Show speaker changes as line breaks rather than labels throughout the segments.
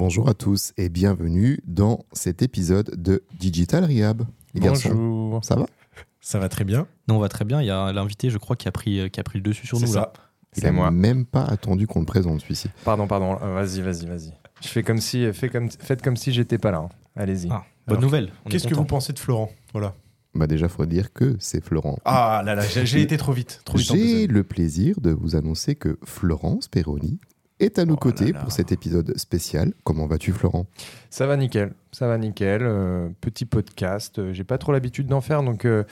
Bonjour à tous et bienvenue dans cet épisode de Digital Rehab. Les garçons,
Bonjour.
ça va?
Ça va très bien.
Non, on va très bien. Il y a l'invité, je crois, qui a pris, qui a pris le dessus sur
C'est
nous.
ça.
Là.
Il
C'est
a
moi.
même pas attendu qu'on le présente celui-ci.
Pardon, pardon. Euh, Vas-y, vas-y, vas-y. Je fais comme si, fais comme, faites comme si j'étais pas là. hein. Allez-y.
Ah, bonne
Alors,
nouvelle.
Qu'est-ce que vous pensez de Florent? Voilà.
Bah déjà, faut dire que c'est Florent.
Ah là là, j'ai été trop vite. Trop vite en
J'ai le plaisir de vous annoncer que Florence Perroni est à nos
Oh
côtés
là là.
pour cet épisode spécial. Comment vas-tu Florent?
Ça va nickel. Ça va nickel. Euh, petit podcast. Euh, J'ai pas trop l'habitude d'en faire, donc euh,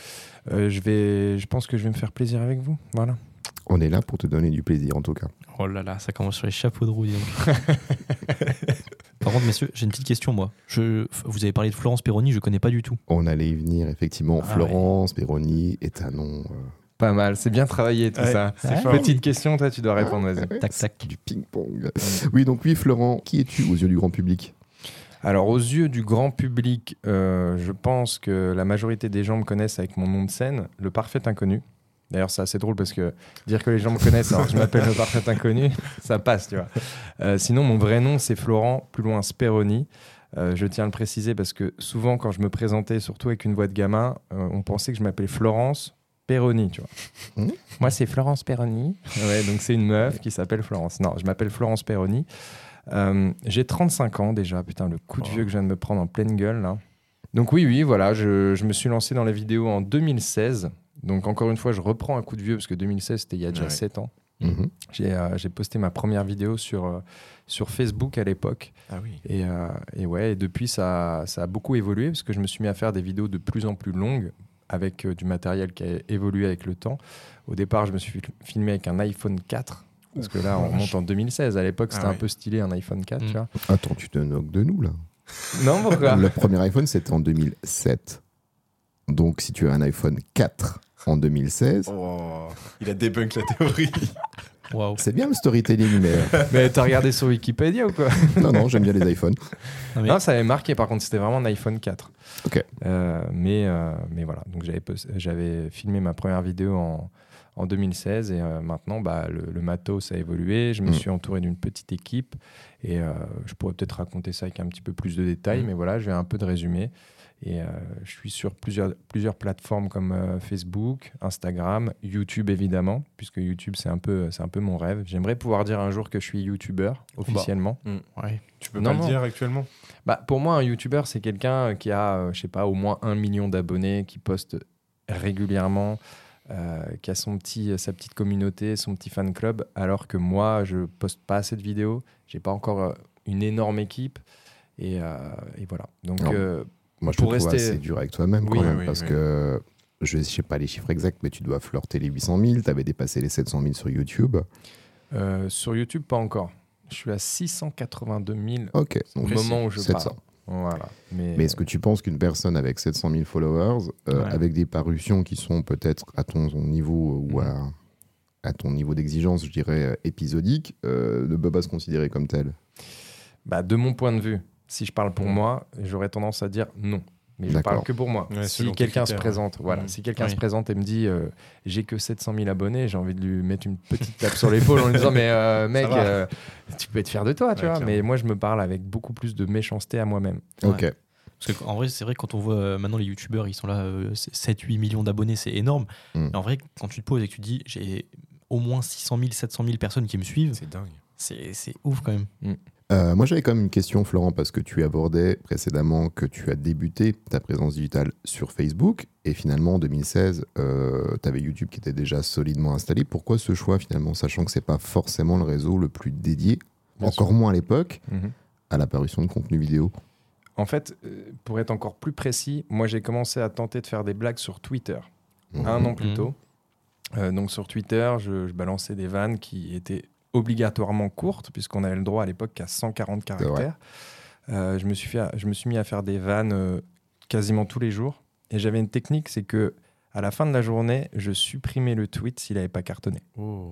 euh, je vais. Je pense que je vais me faire plaisir avec vous. Voilà.
On est là pour te donner du plaisir en tout cas.
Oh là là, ça commence sur les chapeaux de roue. Par contre, messieurs, j'ai une petite question, moi. Je, vous avez parlé de Florence Perroni, je connais pas du tout.
On allait y venir effectivement.
Ah
Florence Perroni est un nom euh,
Pas mal. C'est bien travaillé tout
Ouais,
ça.
c'est
Ouais.
fort.
Petite question, toi, tu dois répondre. Vas-y.
Tac, tac.
du ping-pong. Oui, donc oui Florent, qui es-tu aux yeux du grand public?
Alors, aux yeux du grand public, euh, je pense que la majorité des gens me connaissent avec mon nom de scène, le parfait inconnu. D'ailleurs, c'est assez drôle parce que dire que les gens me connaissent alors que je m'appelle le parfait inconnu, ça passe, tu vois. Euh, sinon, mon vrai nom, c'est Florent, plus loin Speroni. Euh, je tiens à le préciser parce que souvent, quand je me présentais, surtout avec une voix de gamin, euh, on pensait que je m'appelais Florence Perroni, tu vois.
Mhm.
Moi, c'est Florence Perroni. Ouais, donc c'est une meuf qui s'appelle Florence. Non, je m'appelle Florence Perroni. Euh, J'ai 35 ans déjà, putain, le coup de
Oh.
vieux que je viens de me prendre en pleine gueule là. Donc oui, oui, voilà, je, je me suis lancé dans la vidéo en 2016. Donc encore une fois, je reprends un coup de vieux parce que 2016, c'était il y a déjà
Ouais.
7 ans.
Mhm.
J'ai euh, j'ai posté ma première vidéo sur, euh, sur Facebook à l'époque.
Ah oui.
Et, euh, et ouais, et depuis, ça, ça a beaucoup évolué parce que je me suis mis à faire des vidéos de plus en plus longues avec euh, du matériel qui a évolué avec le temps. Au départ, je me suis fil- filmé avec un iPhone 4. Parce que là, on monte en 2016. À l'époque, c'était
Ah
un
ouais.
peu stylé, un iPhone 4,
Mm.
tu vois.
Attends, tu te moques de nous là.
Non, pourquoi
Le premier iPhone c'était en 2007. Donc si tu as un iPhone 4 en 2016,
Oh, il a débunk la théorie.
C'est bien le storytelling, mais euh,
Mais t'as regardé sur Wikipédia ou quoi
non, non, j'aime bien les iPhones.
Non, mais-
Non, ça avait marqué, par contre, c'était vraiment un iPhone 4.
Ok.
Euh, mais, euh, mais voilà, donc j'avais, filmé ma première vidéo en, en 2016 et euh, maintenant, bah, le, le matos a évolué. Je me
Mm.
suis entouré d'une petite équipe et euh, je pourrais peut-être raconter ça avec un petit peu plus de détails,
Mm.
mais voilà, je vais un peu de résumé. Et euh, je suis sur plusieurs, plusieurs plateformes comme euh, Facebook, Instagram, YouTube évidemment, puisque YouTube c'est un peu, c'est un peu mon rêve. J'aimerais pouvoir dire un jour que je suis YouTuber officiellement.
Ouais.
Tu peux
Non,
pas
non.
le dire actuellement?
Bah, pour moi, un YouTuber, c'est quelqu'un qui a, euh, je sais pas, au moins un million d'abonnés, qui poste régulièrement, euh, qui a son petit, sa petite communauté, son petit fan club, alors que moi, je poste pas assez de vidéos, j'ai pas encore euh, une énorme équipe, et, euh, et voilà. Donc, euh,
Moi, je te
Pour
trouve
rester-
assez dur avec toi-même
Oui,
quand même,
oui,
parce
oui.
que je ne sais pas les chiffres exacts, mais tu dois flirter les 800 000, tu avais dépassé les 700 000 sur YouTube.
euh, sur YouTube, pas encore. Je suis à 682 000
Ok,
au
donc
moment où je
700.
parle. Voilà. Mais,
Mais est-ce que tu penses qu'une personne avec 700 000 followers, euh,
Ouais.
avec des parutions qui sont peut-être à ton, ton niveau ou à, à ton niveau d'exigence, je dirais, euh, épisodique, euh, ne peut pas se considérer comme tel
bah, de mon point de vue, si je parle pour moi, j'aurais tendance à dire non. Mais je parle que pour moi.
Ouais,
si quelqu'un se présente, voilà, si quelqu'un
Oui.
se présente et me dit euh, j'ai que 700 000 abonnés, j'ai envie de lui mettre une petite tape sur l'épaule en lui disant mais euh, mec, euh, tu peux être fier de toi, tu
Ouais,
vois.
clairement.
Mais moi, je me parle avec beaucoup plus de méchanceté à moi-même.
Ok.
Parce qu'en vrai, c'est vrai, quand on voit maintenant les youtubeurs, ils sont là, euh, 7-8 millions d'abonnés, c'est énorme.
Mm.
Et en vrai, quand tu te poses et que tu te dis, j'ai au moins 600 000, 700 000 personnes qui me suivent,
C'est dingue.
c'est c'est ouf quand même.
Euh, moi, j'avais quand même une question, Florent, parce que tu abordais précédemment que tu as débuté ta présence digitale sur Facebook et finalement en 2016, tu avais YouTube qui était déjà solidement installé. Pourquoi ce choix finalement, sachant que c'est pas forcément le réseau le plus dédié,
Bien
encore moins à l'époque,
Mhm.
à l'apparition de contenu vidéo?
En fait, euh, pour être encore plus précis, moi j'ai commencé à tenter de faire des blagues sur Twitter un an plus
Mhm.
tôt. Euh, donc sur Twitter, je, je balançais des vannes qui étaient obligatoirement courtes, puisqu'on avait le droit à l'époque qu'à 140
vrai.
caractères. euh, je, me suis fait, je me suis mis à faire des vannes euh, quasiment tous les jours. Et j'avais une technique, c'est que à la fin de la journée, je supprimais le tweet s'il n'avait pas cartonné.
Oh.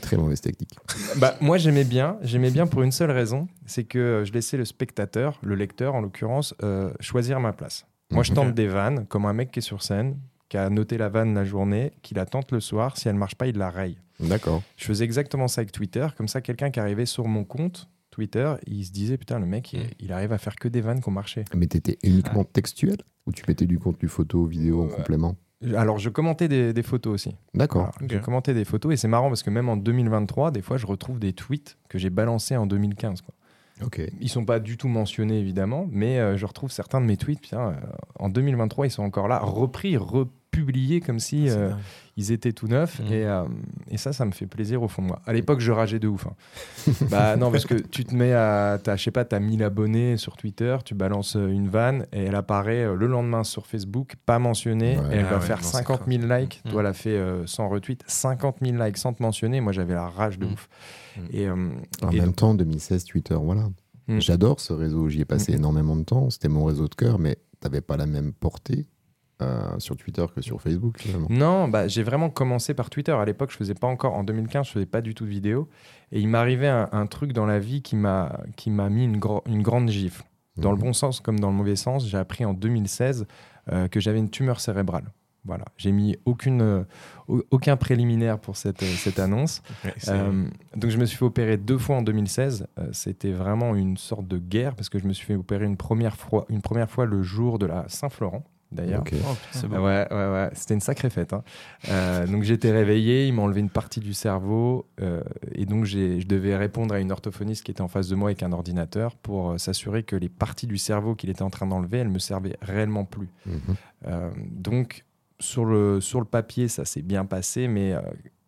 Très mauvaise technique.
Bah, moi, j'aimais bien. J'aimais bien pour une seule raison, c'est que euh, je laissais le spectateur, le lecteur en l'occurrence, euh, choisir ma place. Moi, je tente des vannes, comme un mec qui est sur scène, qui a noté la vanne la journée, qui la tente le soir. Si elle marche pas, il la raye.
D'accord.
Je faisais exactement ça avec Twitter. Comme ça, quelqu'un qui arrivait sur mon compte Twitter, il se disait Putain, le mec, il,
Mm.
il arrive à faire que des vannes qui ont marché.
Mais t'étais uniquement textuel ou tu mettais du contenu photo, vidéo en
Ouais.
complément?
Alors, je commentais des, des photos aussi.
D'accord.
Ok.
Je commentais des photos et c'est marrant parce que même en 2023, des fois, je retrouve des tweets que j'ai balancés en 2015. Quoi.
Ok.
Ils sont pas du tout mentionnés évidemment, mais euh, je retrouve certains de mes tweets. Putain, euh, en 2023, ils sont encore là, repris, republiés comme si euh,
dingue.
Ils étaient tout neufs.
Mhm.
Et, euh, et ça, ça me fait plaisir au fond de moi. À l'époque, je rageais de ouf. hein. bah non, parce que tu te mets à, t'as, je sais pas, t'as 1000 abonnés sur Twitter, tu balances euh, une vanne et elle apparaît euh, le lendemain sur Facebook, pas mentionnée,
Ouais.
et elle
Ah
va
ouais,
faire
non, c'est
50 000 likes.
Mhm.
Toi, elle a fait euh, 100 retweets, 50 000 likes sans te mentionner. Moi, j'avais la rage de
Mhm.
ouf. Et, euh,
En
et
même
donc-
temps, 2016, Twitter, voilà. J'adore ce réseau. J'y ai passé énormément de temps. C'était mon réseau de cœur, mais t'avais pas la même portée euh, sur Twitter que sur Facebook, finalement.
Non, bah, j'ai vraiment commencé par Twitter. À l'époque, je faisais pas encore. En 2015, je faisais pas du tout de vidéo. Et il m'arrivait un, un truc dans la vie qui m'a qui m'a mis une, gro- une grande gifle. Dans le
Mhm.
bon sens comme dans le mauvais sens, j'ai appris en 2016 euh, que j'avais une tumeur cérébrale. Voilà, j'ai mis aucune, euh, au- aucun préliminaire pour cette, euh, cette annonce.
Ouais,
Euh, donc je me suis fait opérer deux fois en 2016. Euh, C'était vraiment une sorte de guerre parce que je me suis fait opérer une première fois, une première fois le jour de la Saint-Florent d'ailleurs.
Oh,
Ouais, ouais, ouais. C'était une sacrée fête. hein. Euh, donc j'étais réveillé, il m'a enlevé une partie du cerveau euh, et donc j'ai- je devais répondre à une orthophoniste qui était en face de moi avec un ordinateur pour euh, s'assurer que les parties du cerveau qu'il était en train d'enlever, elles me servaient réellement plus.
Mhm.
Euh, donc sur le, sur le papier, ça s'est bien passé, mais euh,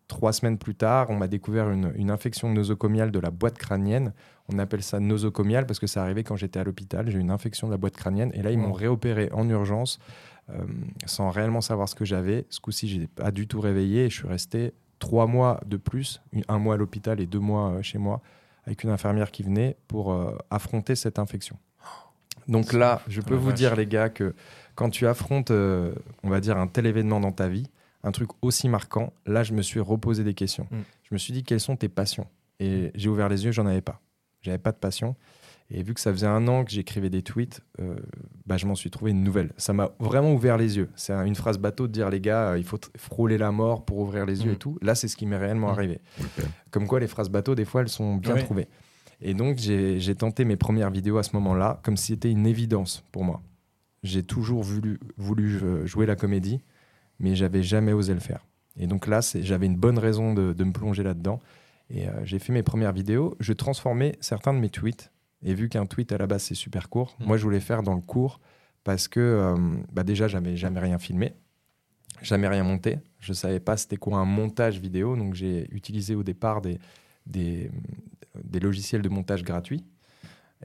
trois semaines plus tard, on m'a découvert une, une infection nosocomiale de la boîte crânienne. On appelle ça nosocomiale parce que ça arrivait quand j'étais à l'hôpital. J'ai eu une infection de la boîte crânienne et là, ils m'ont réopéré en urgence euh, sans réellement savoir ce que j'avais. Ce coup-ci, je n'étais pas du tout réveillé et je suis resté trois mois de plus, un mois à l'hôpital et deux mois euh, chez moi, avec une infirmière qui venait pour euh, affronter cette infection. Donc là, je peux vous
vache.
dire, les gars, que quand tu affrontes, on va dire, un tel événement dans ta vie, un truc aussi marquant, là, je me suis reposé des questions.
Mm.
Je me suis dit, quelles sont tes passions? Et j'ai ouvert les yeux, j'en avais pas. J'avais pas de passion. Et vu que ça faisait un an que j'écrivais des tweets, euh, bah, je m'en suis trouvé une nouvelle. Ça m'a vraiment ouvert les yeux. C'est un- une phrase bateau de dire, les gars, euh, il faut frôler la mort pour ouvrir les yeux
Mm.
et tout. Là, c'est ce qui m'est réellement
Mm.
arrivé. Comme quoi, les phrases bateau, des fois, elles sont bien
Ouais.
trouvées. Et donc, j'ai tenté mes premières vidéos à ce moment-là, comme si c'était une évidence pour moi. J'ai toujours voulu, voulu euh, jouer la comédie, mais j'avais jamais osé le faire. Et donc là, j'avais une bonne raison de, de me plonger là-dedans. Et euh, j'ai fait mes premières vidéos. Je transformais certains de mes tweets. Et vu qu'un tweet à la base c'est super court,
Mm.
moi je voulais faire dans le court parce que euh, bah déjà j'avais jamais rien filmé, jamais rien monté. Je savais pas c'était quoi un montage vidéo, donc j'ai utilisé au départ des, des, des logiciels de montage gratuits.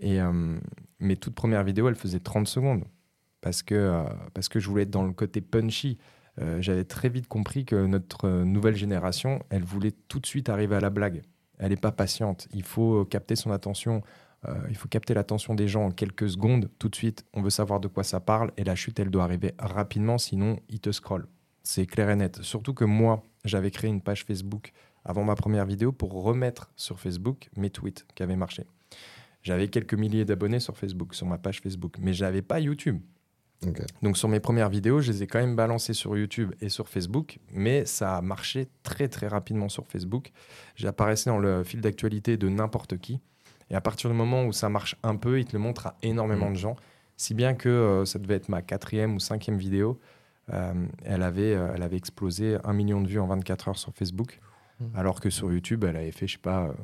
Et euh, mes toutes premières vidéos, elles faisaient 30 secondes parce que, euh, parce que je voulais être dans le côté punchy. Euh, J'avais très vite compris que notre euh, nouvelle génération, elle voulait tout de suite arriver à la blague. Elle n'est pas patiente. Il faut capter son attention. euh, il faut capter l'attention des gens en quelques secondes. Tout de suite, on veut savoir de quoi ça parle. Et la chute, elle doit arriver rapidement, sinon, il te scrolle. C'est clair et net. Surtout que moi, j'avais créé une page Facebook avant ma première vidéo pour remettre sur Facebook mes tweets qui avaient marché. J'avais quelques milliers d'abonnés sur Facebook, sur ma page Facebook, mais j'avais pas YouTube. Donc sur mes premières vidéos, je les ai quand même balancées sur YouTube et sur Facebook, mais ça a marché très très rapidement sur Facebook. J'apparaissais dans le fil d'actualité de n'importe qui. Et à partir du moment où ça marche un peu, il te le montre à énormément de gens. Si bien que euh, ça devait être ma quatrième ou cinquième vidéo, euh, elle, avait, euh, elle avait explosé un million de vues en 24 heures sur Facebook,
Mhm.
alors que sur YouTube, elle avait fait, je sais pas,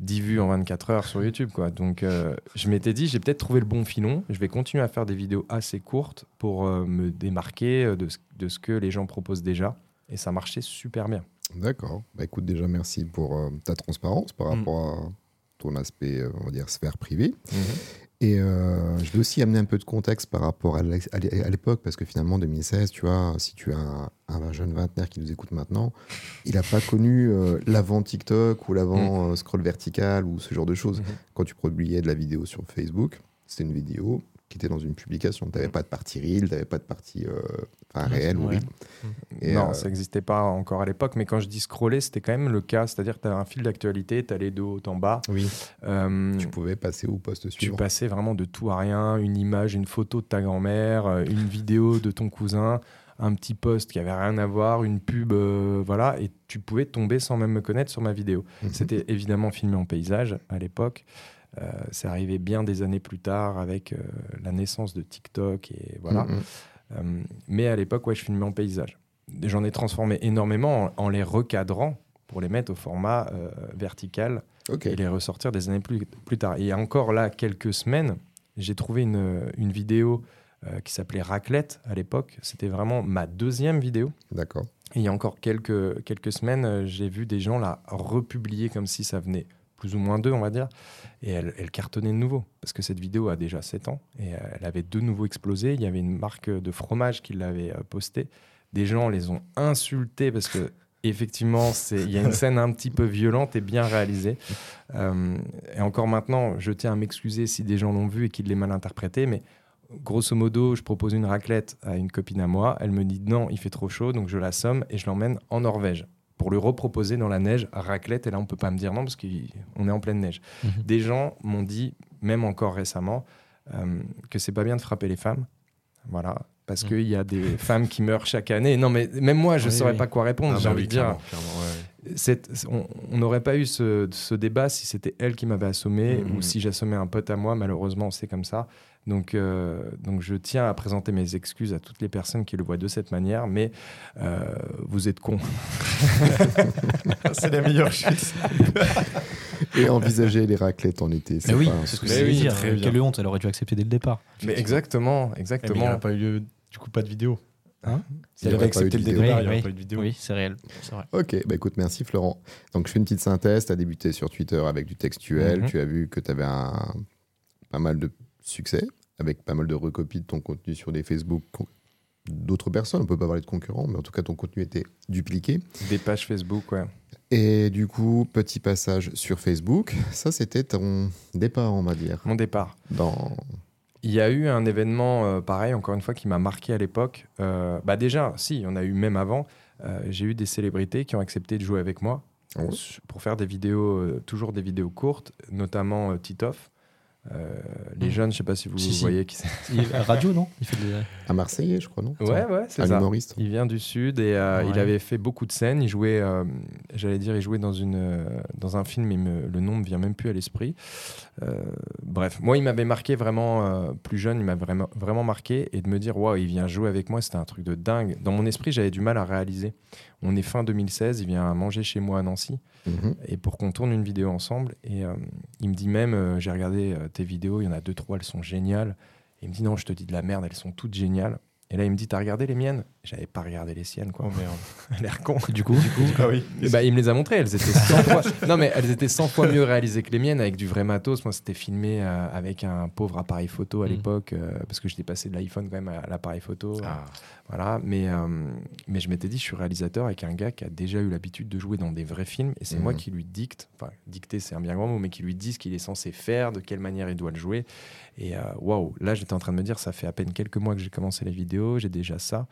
10 vues en 24 heures sur YouTube. Quoi. Donc euh, je m'étais dit, j'ai peut-être trouvé le bon filon, je vais continuer à faire des vidéos assez courtes pour euh, me démarquer euh, de ce, de ce que les gens proposent déjà. Et ça marchait super bien.
D'accord. Bah, écoute, déjà, merci pour euh, ta transparence par
Mm.
rapport à ton aspect, on va dire, sphère privée. Et euh, je vais aussi amener un peu de contexte par rapport à l'époque, parce que finalement, 2016, tu vois, si tu as un, un jeune vingtenaire qui nous écoute maintenant, il n'a pas connu euh, l'avant TikTok ou l'avant euh, scroll vertical ou ce genre de choses.
Mhm.
Quand tu publiais de la vidéo sur Facebook, c'était une vidéo qui était dans une publication. Tu n'avais pas de partie reel, tu n'avais pas de partie euh, enfin, réelle ou reel. Et,
non,
euh,
ça n'existait pas encore à l'époque, mais quand je dis scroller, c'était quand même le cas. C'est-à-dire que tu as un fil d'actualité, tu allais de haut en bas.
Oui.
Euh,
Tu pouvais passer au poste
tu
suivant.
passais vraiment de tout à rien, une image, une photo de ta grand-mère, une vidéo de ton cousin, un petit post qui avait rien à voir, une pub, euh, voilà, et tu pouvais tomber sans même me connaître sur ma vidéo.
Mhm.
C'était évidemment filmé en paysage à l'époque. Euh, c'est arrivé bien des années plus tard avec euh, la naissance de TikTok et voilà.
Mhm.
Euh, mais à l'époque, ouais, je filmais en paysage. J'en ai transformé énormément en, en les recadrant pour les mettre au format vertical et les ressortir des années plus, plus tard. Et encore là, quelques semaines, j'ai trouvé une, une vidéo euh, qui s'appelait Raclette à l'époque. C'était vraiment ma deuxième vidéo.
D'accord.
Et il y a encore quelques, quelques semaines, j'ai vu des gens la republier comme si ça venait plus ou moins d'eux, on va dire. Et elle, cartonnait de nouveau. Parce que cette vidéo a déjà 7 ans. Et euh, elle avait de nouveau explosé. Il y avait une marque de fromage qui l'avait euh, postée. Des gens les ont insultés parce que. Effectivement, il y a une scène un petit peu violente et bien réalisée. Euh, et encore maintenant, je tiens à m'excuser si des gens l'ont vu et qu'ils l'aient mal interprété, mais grosso modo, je propose une raclette à une copine à moi. Elle me dit non, il fait trop chaud, donc je l'assomme et je l'emmène en Norvège pour lui reproposer dans la neige raclette. Et là, on peut pas me dire non parce qu'on est en pleine neige.
Mhm.
Des gens m'ont dit, même encore récemment, euh, que c'est pas bien de frapper les femmes. Voilà. Parce
Mhm.
qu'il y a des femmes qui meurent chaque année. Non, mais même moi, je
Oui,
saurais
oui.
pas quoi répondre.
Ah,
J'ai
bah
envie
oui,
de dire,
ouais.
on n'aurait pas eu ce, ce débat si c'était elle qui m'avait assommé
Mhm.
ou si j'assommais un pote à moi. Malheureusement, c'est comme ça. Donc, euh, donc, je tiens à présenter mes excuses à toutes les personnes qui le voient de cette manière, mais euh, vous êtes cons.
C'est la meilleure chute.
Et envisager les raclettes en été, c'est
Mais oui,
pas un
c'est ce que
souci.
je
Mais
voulais
oui,
dire.
très bien.
Quelle honte, elle aurait dû accepter dès le départ.
Mais exactement,
Eh, mais il
exactement.
n'y a pas eu lieu- du coup pas de vidéo.
Hein
Si elle avait accepté le
vidéo.
départ,
Oui,
il n'y aurait
oui.
pas eu de vidéo.
Oui, c'est réel. C'est vrai.
Ok, bah écoute, merci Florent. Donc je fais une petite synthèse. Tu as débuté sur Twitter avec du textuel.
Mhm.
Tu as vu que tu avais un, pas mal de succès avec pas mal de recopies de ton contenu sur des Facebook d'autres personnes. On peut pas parler de concurrents, mais en tout cas ton contenu était dupliqué.
Des pages Facebook, ouais.
Et du coup, petit passage sur Facebook. Ça, c'était ton départ, on va dire.
Mon départ.
Dans...
Il y a eu un événement euh, pareil, encore une fois, qui m'a marqué à l'époque. Euh, bah déjà, si, il y en a eu même avant. Euh, J'ai eu des célébrités qui ont accepté de jouer avec moi
Oh.
pour faire des vidéos, euh, toujours des vidéos courtes, notamment Titoff. Euh, les jeunes, je sais pas si vous
Si, si.
voyez qui c'est.
Il- radio, non? Il fait des...
À Marseillais, je crois, non?
Ouais, ouais, c'est
Un
ça.
humoriste.
Il vient du sud et euh,
Ouais.
il avait fait beaucoup de scènes. Il jouait, euh, j'allais dire, il jouait dans, une, euh, dans un film, mais me- le nom me vient même plus à l'esprit. Euh, bref, moi, il m'avait marqué vraiment euh, plus jeune, il m'a vraiment, vraiment marqué. Et de me dire, waouh, il vient jouer avec moi, c'était un truc de dingue. Dans mon esprit, j'avais du mal à réaliser. On est fin 2016, il vient manger chez moi à Nancy
Mhm.
et pour qu'on tourne une vidéo ensemble. Et euh, il me dit même, euh, j'ai regardé euh, tes vidéos, il y en a deux, trois, elles sont géniales. Il me dit, non, je te dis de la merde, elles sont toutes géniales. Et là, il me dit, t'as regardé les miennes? J'avais pas regardé les siennes, quoi.
Oh merde.
Elle a l'air con.
Du coup,
Ah oui.
Bah, il me les a montrées, elles étaient 100 fois... Non, mais elles étaient 100 fois mieux réalisées que les miennes, avec du vrai matos. Moi, c'était filmé euh, avec un pauvre appareil photo à
Mm.
l'époque, euh, parce que j'étais passé de l'iPhone quand même à l'appareil photo.
Ah.
Voilà, mais, euh, mais je m'étais dit, je suis réalisateur avec un gars qui a déjà eu l'habitude de jouer dans des vrais films, et c'est moi qui lui dicte, enfin, dicter c'est un bien grand mot, mais qui lui dit ce qu'il est censé faire, de quelle manière il doit le jouer. Et euh, waouh, là j'étais en train de me dire, ça fait à peine quelques mois que j'ai commencé les vidéos, j'ai déjà ça.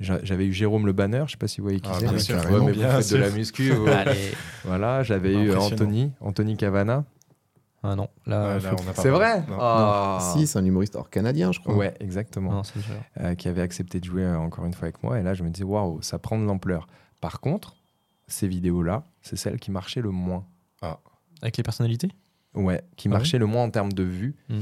J'a- J'avais eu Jérôme Le Banner, je sais pas si vous voyez qui
Ah,
c'est.
bien
mais-
sûr,
Ouais, de la muscu. voilà, j'avais eu. Anthony, Anthony Cavana.
Ah non, là,
Ouais, là,
flou.
on n'a pas
C'est vrai
Non.
Ah.
Si, c'est un humoriste hors canadien, je crois.
Ouais, exactement.
Non,
euh, qui avait accepté de jouer euh, encore une fois avec moi. Et là, je me disais, waouh, ça prend de l'ampleur. Par contre, ces vidéos-là, c'est celles qui marchaient le moins.
Avec les personnalités?
Ouais, qui
Ah
marchaient le moins en termes de vues.
Mhm.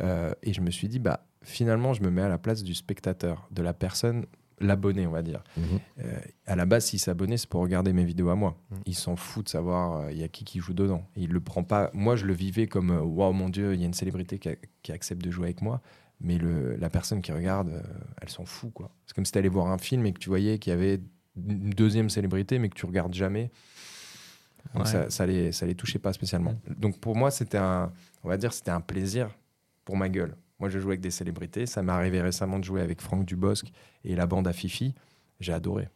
Euh, et je me suis dit, bah, finalement, je me mets à la place du spectateur, de la personne, l'abonné, on va dire.
Mhm.
Euh, à la base, s'il s'abonnait, c'est pour regarder mes vidéos à moi.
Mhm.
Il s'en fout de savoir euh, il y a qui qui joue dedans. Et il le prend pas. Moi, je le vivais comme euh, waouh, mon Dieu, il y a une célébrité qui, a- qui accepte de jouer avec moi. Mais le, la personne qui regarde, euh, elle s'en fout. quoi. C'est comme si tu allais voir un film et que tu voyais qu'il y avait une deuxième célébrité, mais que tu regardes jamais. Donc
Ouais.
ça, ça, les, ça les touchait pas spécialement. Donc pour moi, c'était un, on va dire, c'était un plaisir pour ma gueule. Moi, je jouais avec des célébrités. Ça m'est arrivé récemment de jouer avec Franck Dubosc et la bande à Fifi. J'ai adoré.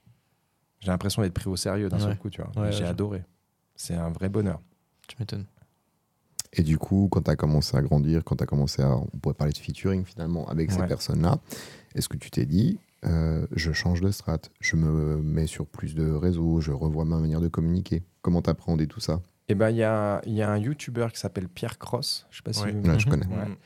J'ai l'impression d'être pris au sérieux d'un
Ouais.
seul coup, tu vois.
Ouais,
J'ai
ouais,
adoré. C'est un vrai bonheur.
Tu m'étonnes.
Et du coup, quand tu as commencé à grandir, quand tu as commencé à. On pourrait parler de featuring finalement avec ces personnes-là, est-ce que tu t'es dit, euh, je change de strat, je me mets sur plus de réseaux, je revois ma manière de communiquer? Comment t'appréhendais tout ça?
Et ben il y a, il y a un YouTuber qui s'appelle Pierre Cross. Je sais pas si
Ouais.
vous-
je connais.
Ouais.
Mm.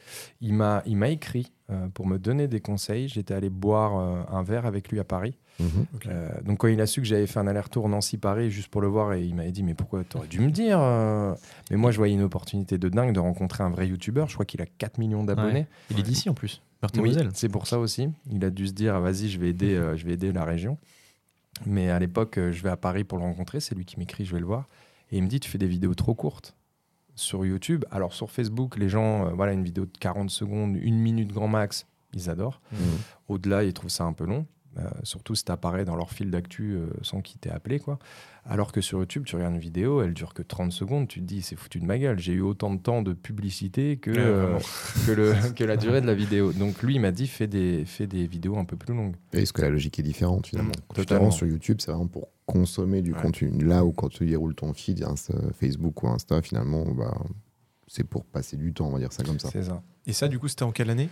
Il m'a il m'a écrit euh, pour me donner des conseils. J'étais allé boire euh, un verre avec lui à Paris.
Mhm.
Euh, donc quand il a su que j'avais fait un aller-retour Nancy-Paris juste pour le voir, et il m'avait dit mais pourquoi t'aurais dû me dire euh? Mais moi je voyais une opportunité de dingue de rencontrer un vrai YouTuber. Je crois qu'il a 4 millions d'abonnés.
Il est d'ici en plus.
Oui, c'est pour ça aussi. Il a dû se dire vas-y je vais aider euh, je vais aider la région. Mais à l'époque euh, je vais à Paris pour le rencontrer. C'est lui qui m'écrit je vais le voir et il me dit tu fais des vidéos trop courtes sur YouTube. Alors sur Facebook les gens euh, voilà une vidéo de 40 secondes, une minute grand max, ils adorent.
Mhm.
Au-delà, ils trouvent ça un peu long. Euh, surtout si tu apparais dans leur fil d'actu euh, sans qu'ils t'aient appelé. Quoi. Alors que sur YouTube, tu regardes une vidéo, elle dure que 30 secondes, tu te dis c'est foutu de ma gueule, j'ai eu autant de temps de publicité que, euh, que, le, que la durée de la vidéo. Donc lui, il m'a dit fais des, fais des vidéos un peu plus longues.
Est-ce que la logique est différente finalement
Mm,
te
totalement.
sur YouTube, c'est vraiment pour consommer du
Ouais.
contenu. Là où quand tu déroules ton feed, Insta- Facebook ou Insta, finalement, bah, c'est pour passer du temps, on va dire ça comme ça.
C'est ça.
Et ça, du coup, c'était en quelle année?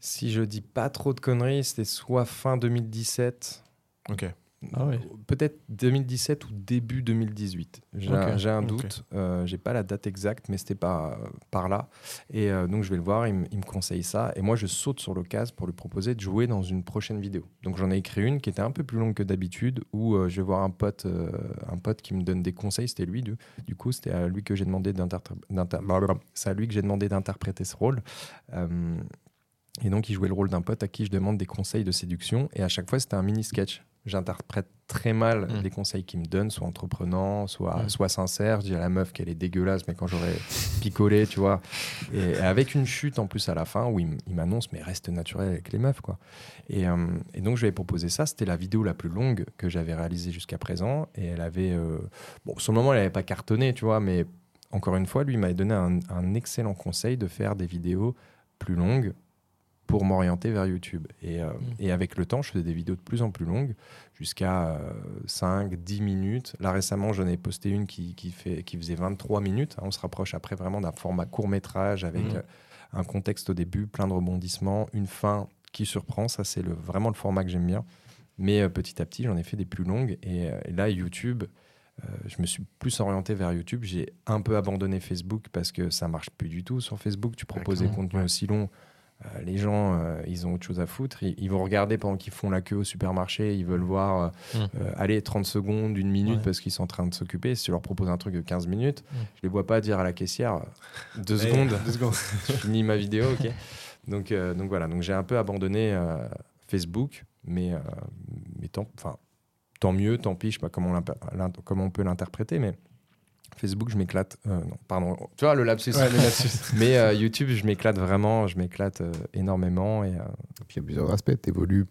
Si je dis pas trop de conneries, c'était soit fin 2017,
Ok.
Ah ouais.
peut-être 2017 ou début 2018. J'ai un- doute, euh, j'ai pas la date exacte, mais c'était pas euh, par là. Et euh, donc je vais le voir, il, me- il me conseille ça, et moi je saute sur l'occasion pour lui proposer de jouer dans une prochaine vidéo. Donc j'en ai écrit une qui était un peu plus longue que d'habitude, où euh, je vais voir un pote, euh, un pote qui me donne des conseils. C'était lui, du, du coup, c'était à lui que j'ai demandé d'interpr- d'inter- blablabla. c'est à lui que j'ai demandé d'interpréter ce rôle. Et donc, il jouait le rôle d'un pote à qui je demande des conseils de séduction. Et à chaque fois, c'était un mini sketch. J'interprète très mal
Mm.
les conseils qu'il me donne, soit entreprenant, soit,
Mm.
soit sincère. Je dis à la meuf qu'elle est dégueulasse, mais quand j'aurais picolé, tu vois. Et avec une chute en plus à la fin où il, m'annonce, mais reste naturel avec les meufs, quoi. Et, euh, et donc, je lui ai proposé ça. C'était la vidéo la plus longue que j'avais réalisée jusqu'à présent. Et elle avait. euh, Bon, sur le moment, elle n'avait pas cartonné, tu vois, mais encore une fois, lui m'avait donné un, un excellent conseil de faire des vidéos plus longues pour m'orienter vers YouTube. Et, euh, et avec le temps, je faisais des vidéos de plus en plus longues, jusqu'à 5, 10 minutes. Là, récemment, j'en ai posté une qui, qui, fait, qui faisait 23 minutes. On se rapproche après vraiment d'un format court-métrage avec
Mhm.
euh, un contexte au début, plein de rebondissements, une fin qui surprend. Ça, c'est le, vraiment le format que j'aime bien. Mais euh, petit à petit, j'en ai fait des plus longues. Et, euh, et là, YouTube, euh, je me suis plus orienté vers YouTube. J'ai un peu abandonné Facebook parce que ça marche plus du tout sur Facebook. Tu proposes des contenus
Ouais.
aussi longs. Euh, les gens, euh, ils ont autre chose à foutre. Ils, ils vont regarder pendant qu'ils font la queue au supermarché. Ils veulent voir, euh,
Mm.
euh, allez, 30 secondes, une minute
Ouais.
parce qu'ils sont en train de s'occuper. Si tu leur proposes un truc de 15 minutes,
Mm.
je les vois pas dire à la caissière euh, deux secondes,
Deux secondes.
je finis ma vidéo, ok. Donc, euh, donc voilà, donc j'ai un peu abandonné euh, Facebook, mais, euh, mais tant, enfin, tant mieux, tant pis, je sais pas comment, on comment on peut l'interpréter, mais Facebook, je m'éclate. euh, non, pardon, tu vois le lapsus.
Ouais, le lapsus.
mais euh, YouTube, je m'éclate vraiment, je m'éclate euh, énormément. Et, euh,
Et puis il y a plusieurs aspects. T'évolues,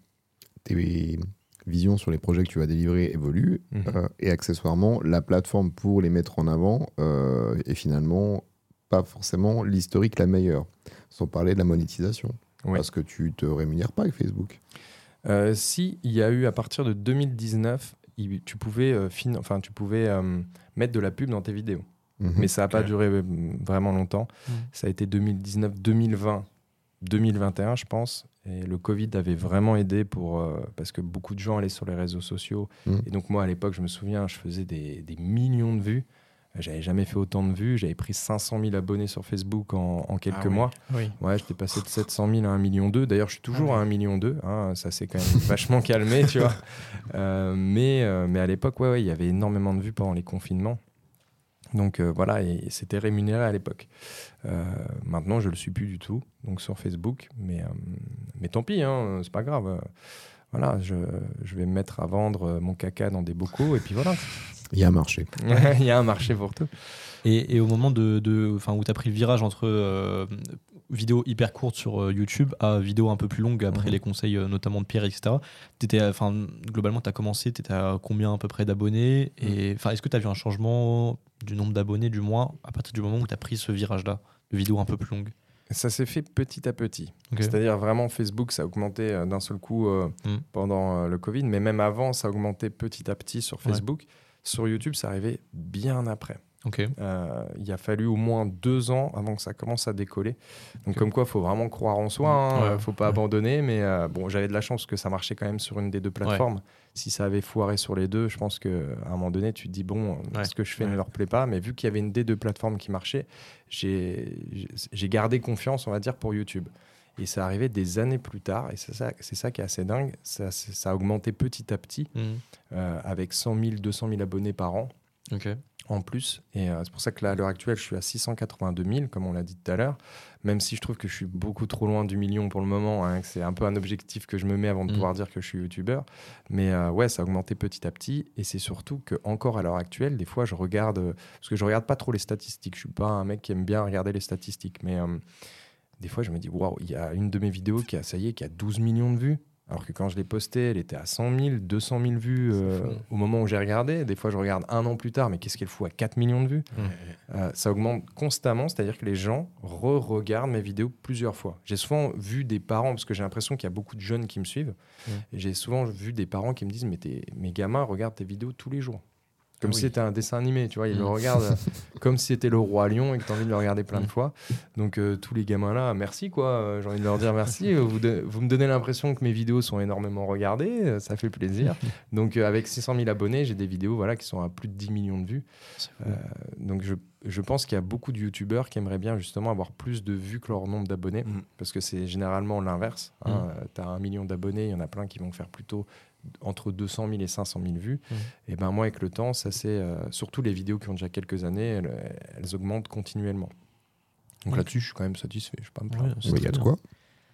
tes visions sur les projets que tu vas délivrer évoluent.
Mhm.
Euh, et accessoirement, la plateforme pour les mettre en avant euh, est finalement pas forcément l'historique la meilleure. Sans parler de la monétisation. Parce que tu te rémunères pas avec Facebook.
Euh, si il y a eu à partir de 2019, il- tu pouvais, euh, fin- enfin, tu pouvais euh, mettre de la pub dans tes vidéos.
Mhm.
Mais ça n'a pas duré euh, vraiment longtemps.
Mhm.
Ça a été 2019, 2020, 2021, je pense. Et le Covid avait vraiment aidé pour, euh, parce que beaucoup de gens allaient sur les réseaux sociaux.
Mhm.
Et donc, moi, à l'époque, je me souviens, je faisais des, des millions de vues. J'avais jamais fait autant de vues. J'avais pris 500 000 abonnés sur Facebook en, en quelques
Ah oui.
mois.
Oui.
Ouais, j'étais passé de 700 000 à 1 million 2. D'ailleurs, je suis toujours
Ah oui.
à 1 million 2. Hein, ça s'est quand même vachement calmé, tu vois. Euh, mais, euh, mais à l'époque, ouais, ouais, il y avait énormément de vues pendant les confinements. Donc euh, voilà, et, et c'était rémunéré à l'époque. Euh, maintenant, je le suis plus du tout, donc sur Facebook. Mais, euh, mais tant pis, hein, c'est pas grave. Voilà, je, je vais me mettre à vendre euh, mon caca dans des bocaux, et puis voilà.
Il y a un marché.
il y a un marché pour tout.
Et, et au moment de, de, enfin, où tu as pris le virage entre euh, vidéo hyper courte sur euh, YouTube à vidéo un peu plus longue après
Mhm.
les conseils euh, notamment de Pierre, etc. Enfin, globalement, tu as commencé, tu étais à combien à peu près d'abonnés Et enfin, Est-ce que tu as vu un changement du nombre d'abonnés, du moins, à partir du moment où tu as pris ce virage-là, de vidéo un peu plus longue
Ça s'est fait petit à petit. C'est-à-dire vraiment Facebook, ça a augmenté euh, d'un seul coup euh,
Mm.
pendant euh, le Covid, mais même avant, ça a augmenté petit à petit sur Facebook. Sur YouTube, ça arrivait bien après. Euh, il a fallu au moins deux ans avant que ça commence à décoller. Donc, comme quoi, il faut vraiment croire en soi. Il
Ouais.
ne faut pas abandonner. Mais euh, bon, j'avais de la chance que ça marchait quand même sur une des deux plateformes. Si ça avait foiré sur les deux, je pense qu'à un moment donné, tu te dis, bon, ce que je fais ne leur plaît pas. Mais vu qu'il y avait une des deux plateformes qui marchait, j'ai gardé confiance, on va dire, pour YouTube. Et ça arrivait des années plus tard. Et c'est ça, c'est ça qui est assez dingue. Ça, a augmenté petit à petit,
Mhm.
euh, avec 100 000, 200 000 abonnés par an
Ok.
En plus. Et euh, c'est pour ça que là, à l'heure actuelle, je suis à 682 000, comme on l'a dit tout à l'heure. Même si je trouve que je suis beaucoup trop loin du million pour le moment, hein, que c'est un peu un objectif que je me mets avant de
Mm.
pouvoir dire que je suis youtubeur. Mais euh, ouais, ça a augmenté petit à petit. Et c'est surtout que encore à l'heure actuelle, des fois, je regarde euh, parce que je regarde pas trop les statistiques. Je suis pas un mec qui aime bien regarder les statistiques, mais euh, des fois, je me dis waouh, il y a une de mes vidéos qui a ça y est, qui a 12 millions de vues. Alors que quand je l'ai postée, elle était à 100 000, 200 000 vues euh, au moment où j'ai regardé. Des fois, je regarde un an plus tard, mais qu'est-ce qu'elle fout à 4 millions de vues Euh, Ça augmente constamment, c'est-à-dire que les gens re-regardent mes vidéos plusieurs fois. J'ai souvent vu des parents, parce que j'ai l'impression qu'il y a beaucoup de jeunes qui me suivent, j'ai souvent vu des parents qui me disent Mais mes gamins regardent tes vidéos tous les jours. Comme
Ah
si c'était un dessin animé, tu vois, ils
Mm.
le regardent euh, comme si c'était le roi lion et que tu as envie de le regarder plein de
Mm.
fois. Donc euh, tous les gamins là, merci quoi, Euh, j'ai envie de leur dire merci. Euh, vous, de- vous me donnez l'impression que mes vidéos sont énormément regardées, ça fait plaisir. Donc euh, avec 600 000 abonnés, j'ai des vidéos voilà, qui sont à plus de 10 millions de vues. Euh, donc je, je pense qu'il y a beaucoup de youtubeurs qui aimeraient bien justement avoir plus de vues que leur nombre d'abonnés,
Mm.
parce que c'est généralement l'inverse. hein. tu as un million d'abonnés, il y en a plein qui vont faire plutôt entre 200 000 et 500 000 vues.
Mm.
Et ben moi, avec le temps, ça c'est euh, surtout les vidéos qui ont déjà quelques années, elles, elles augmentent continuellement. Donc
Ouais.
là-dessus, je suis quand même satisfait. Je pas me plaindre.
il y a de quoi.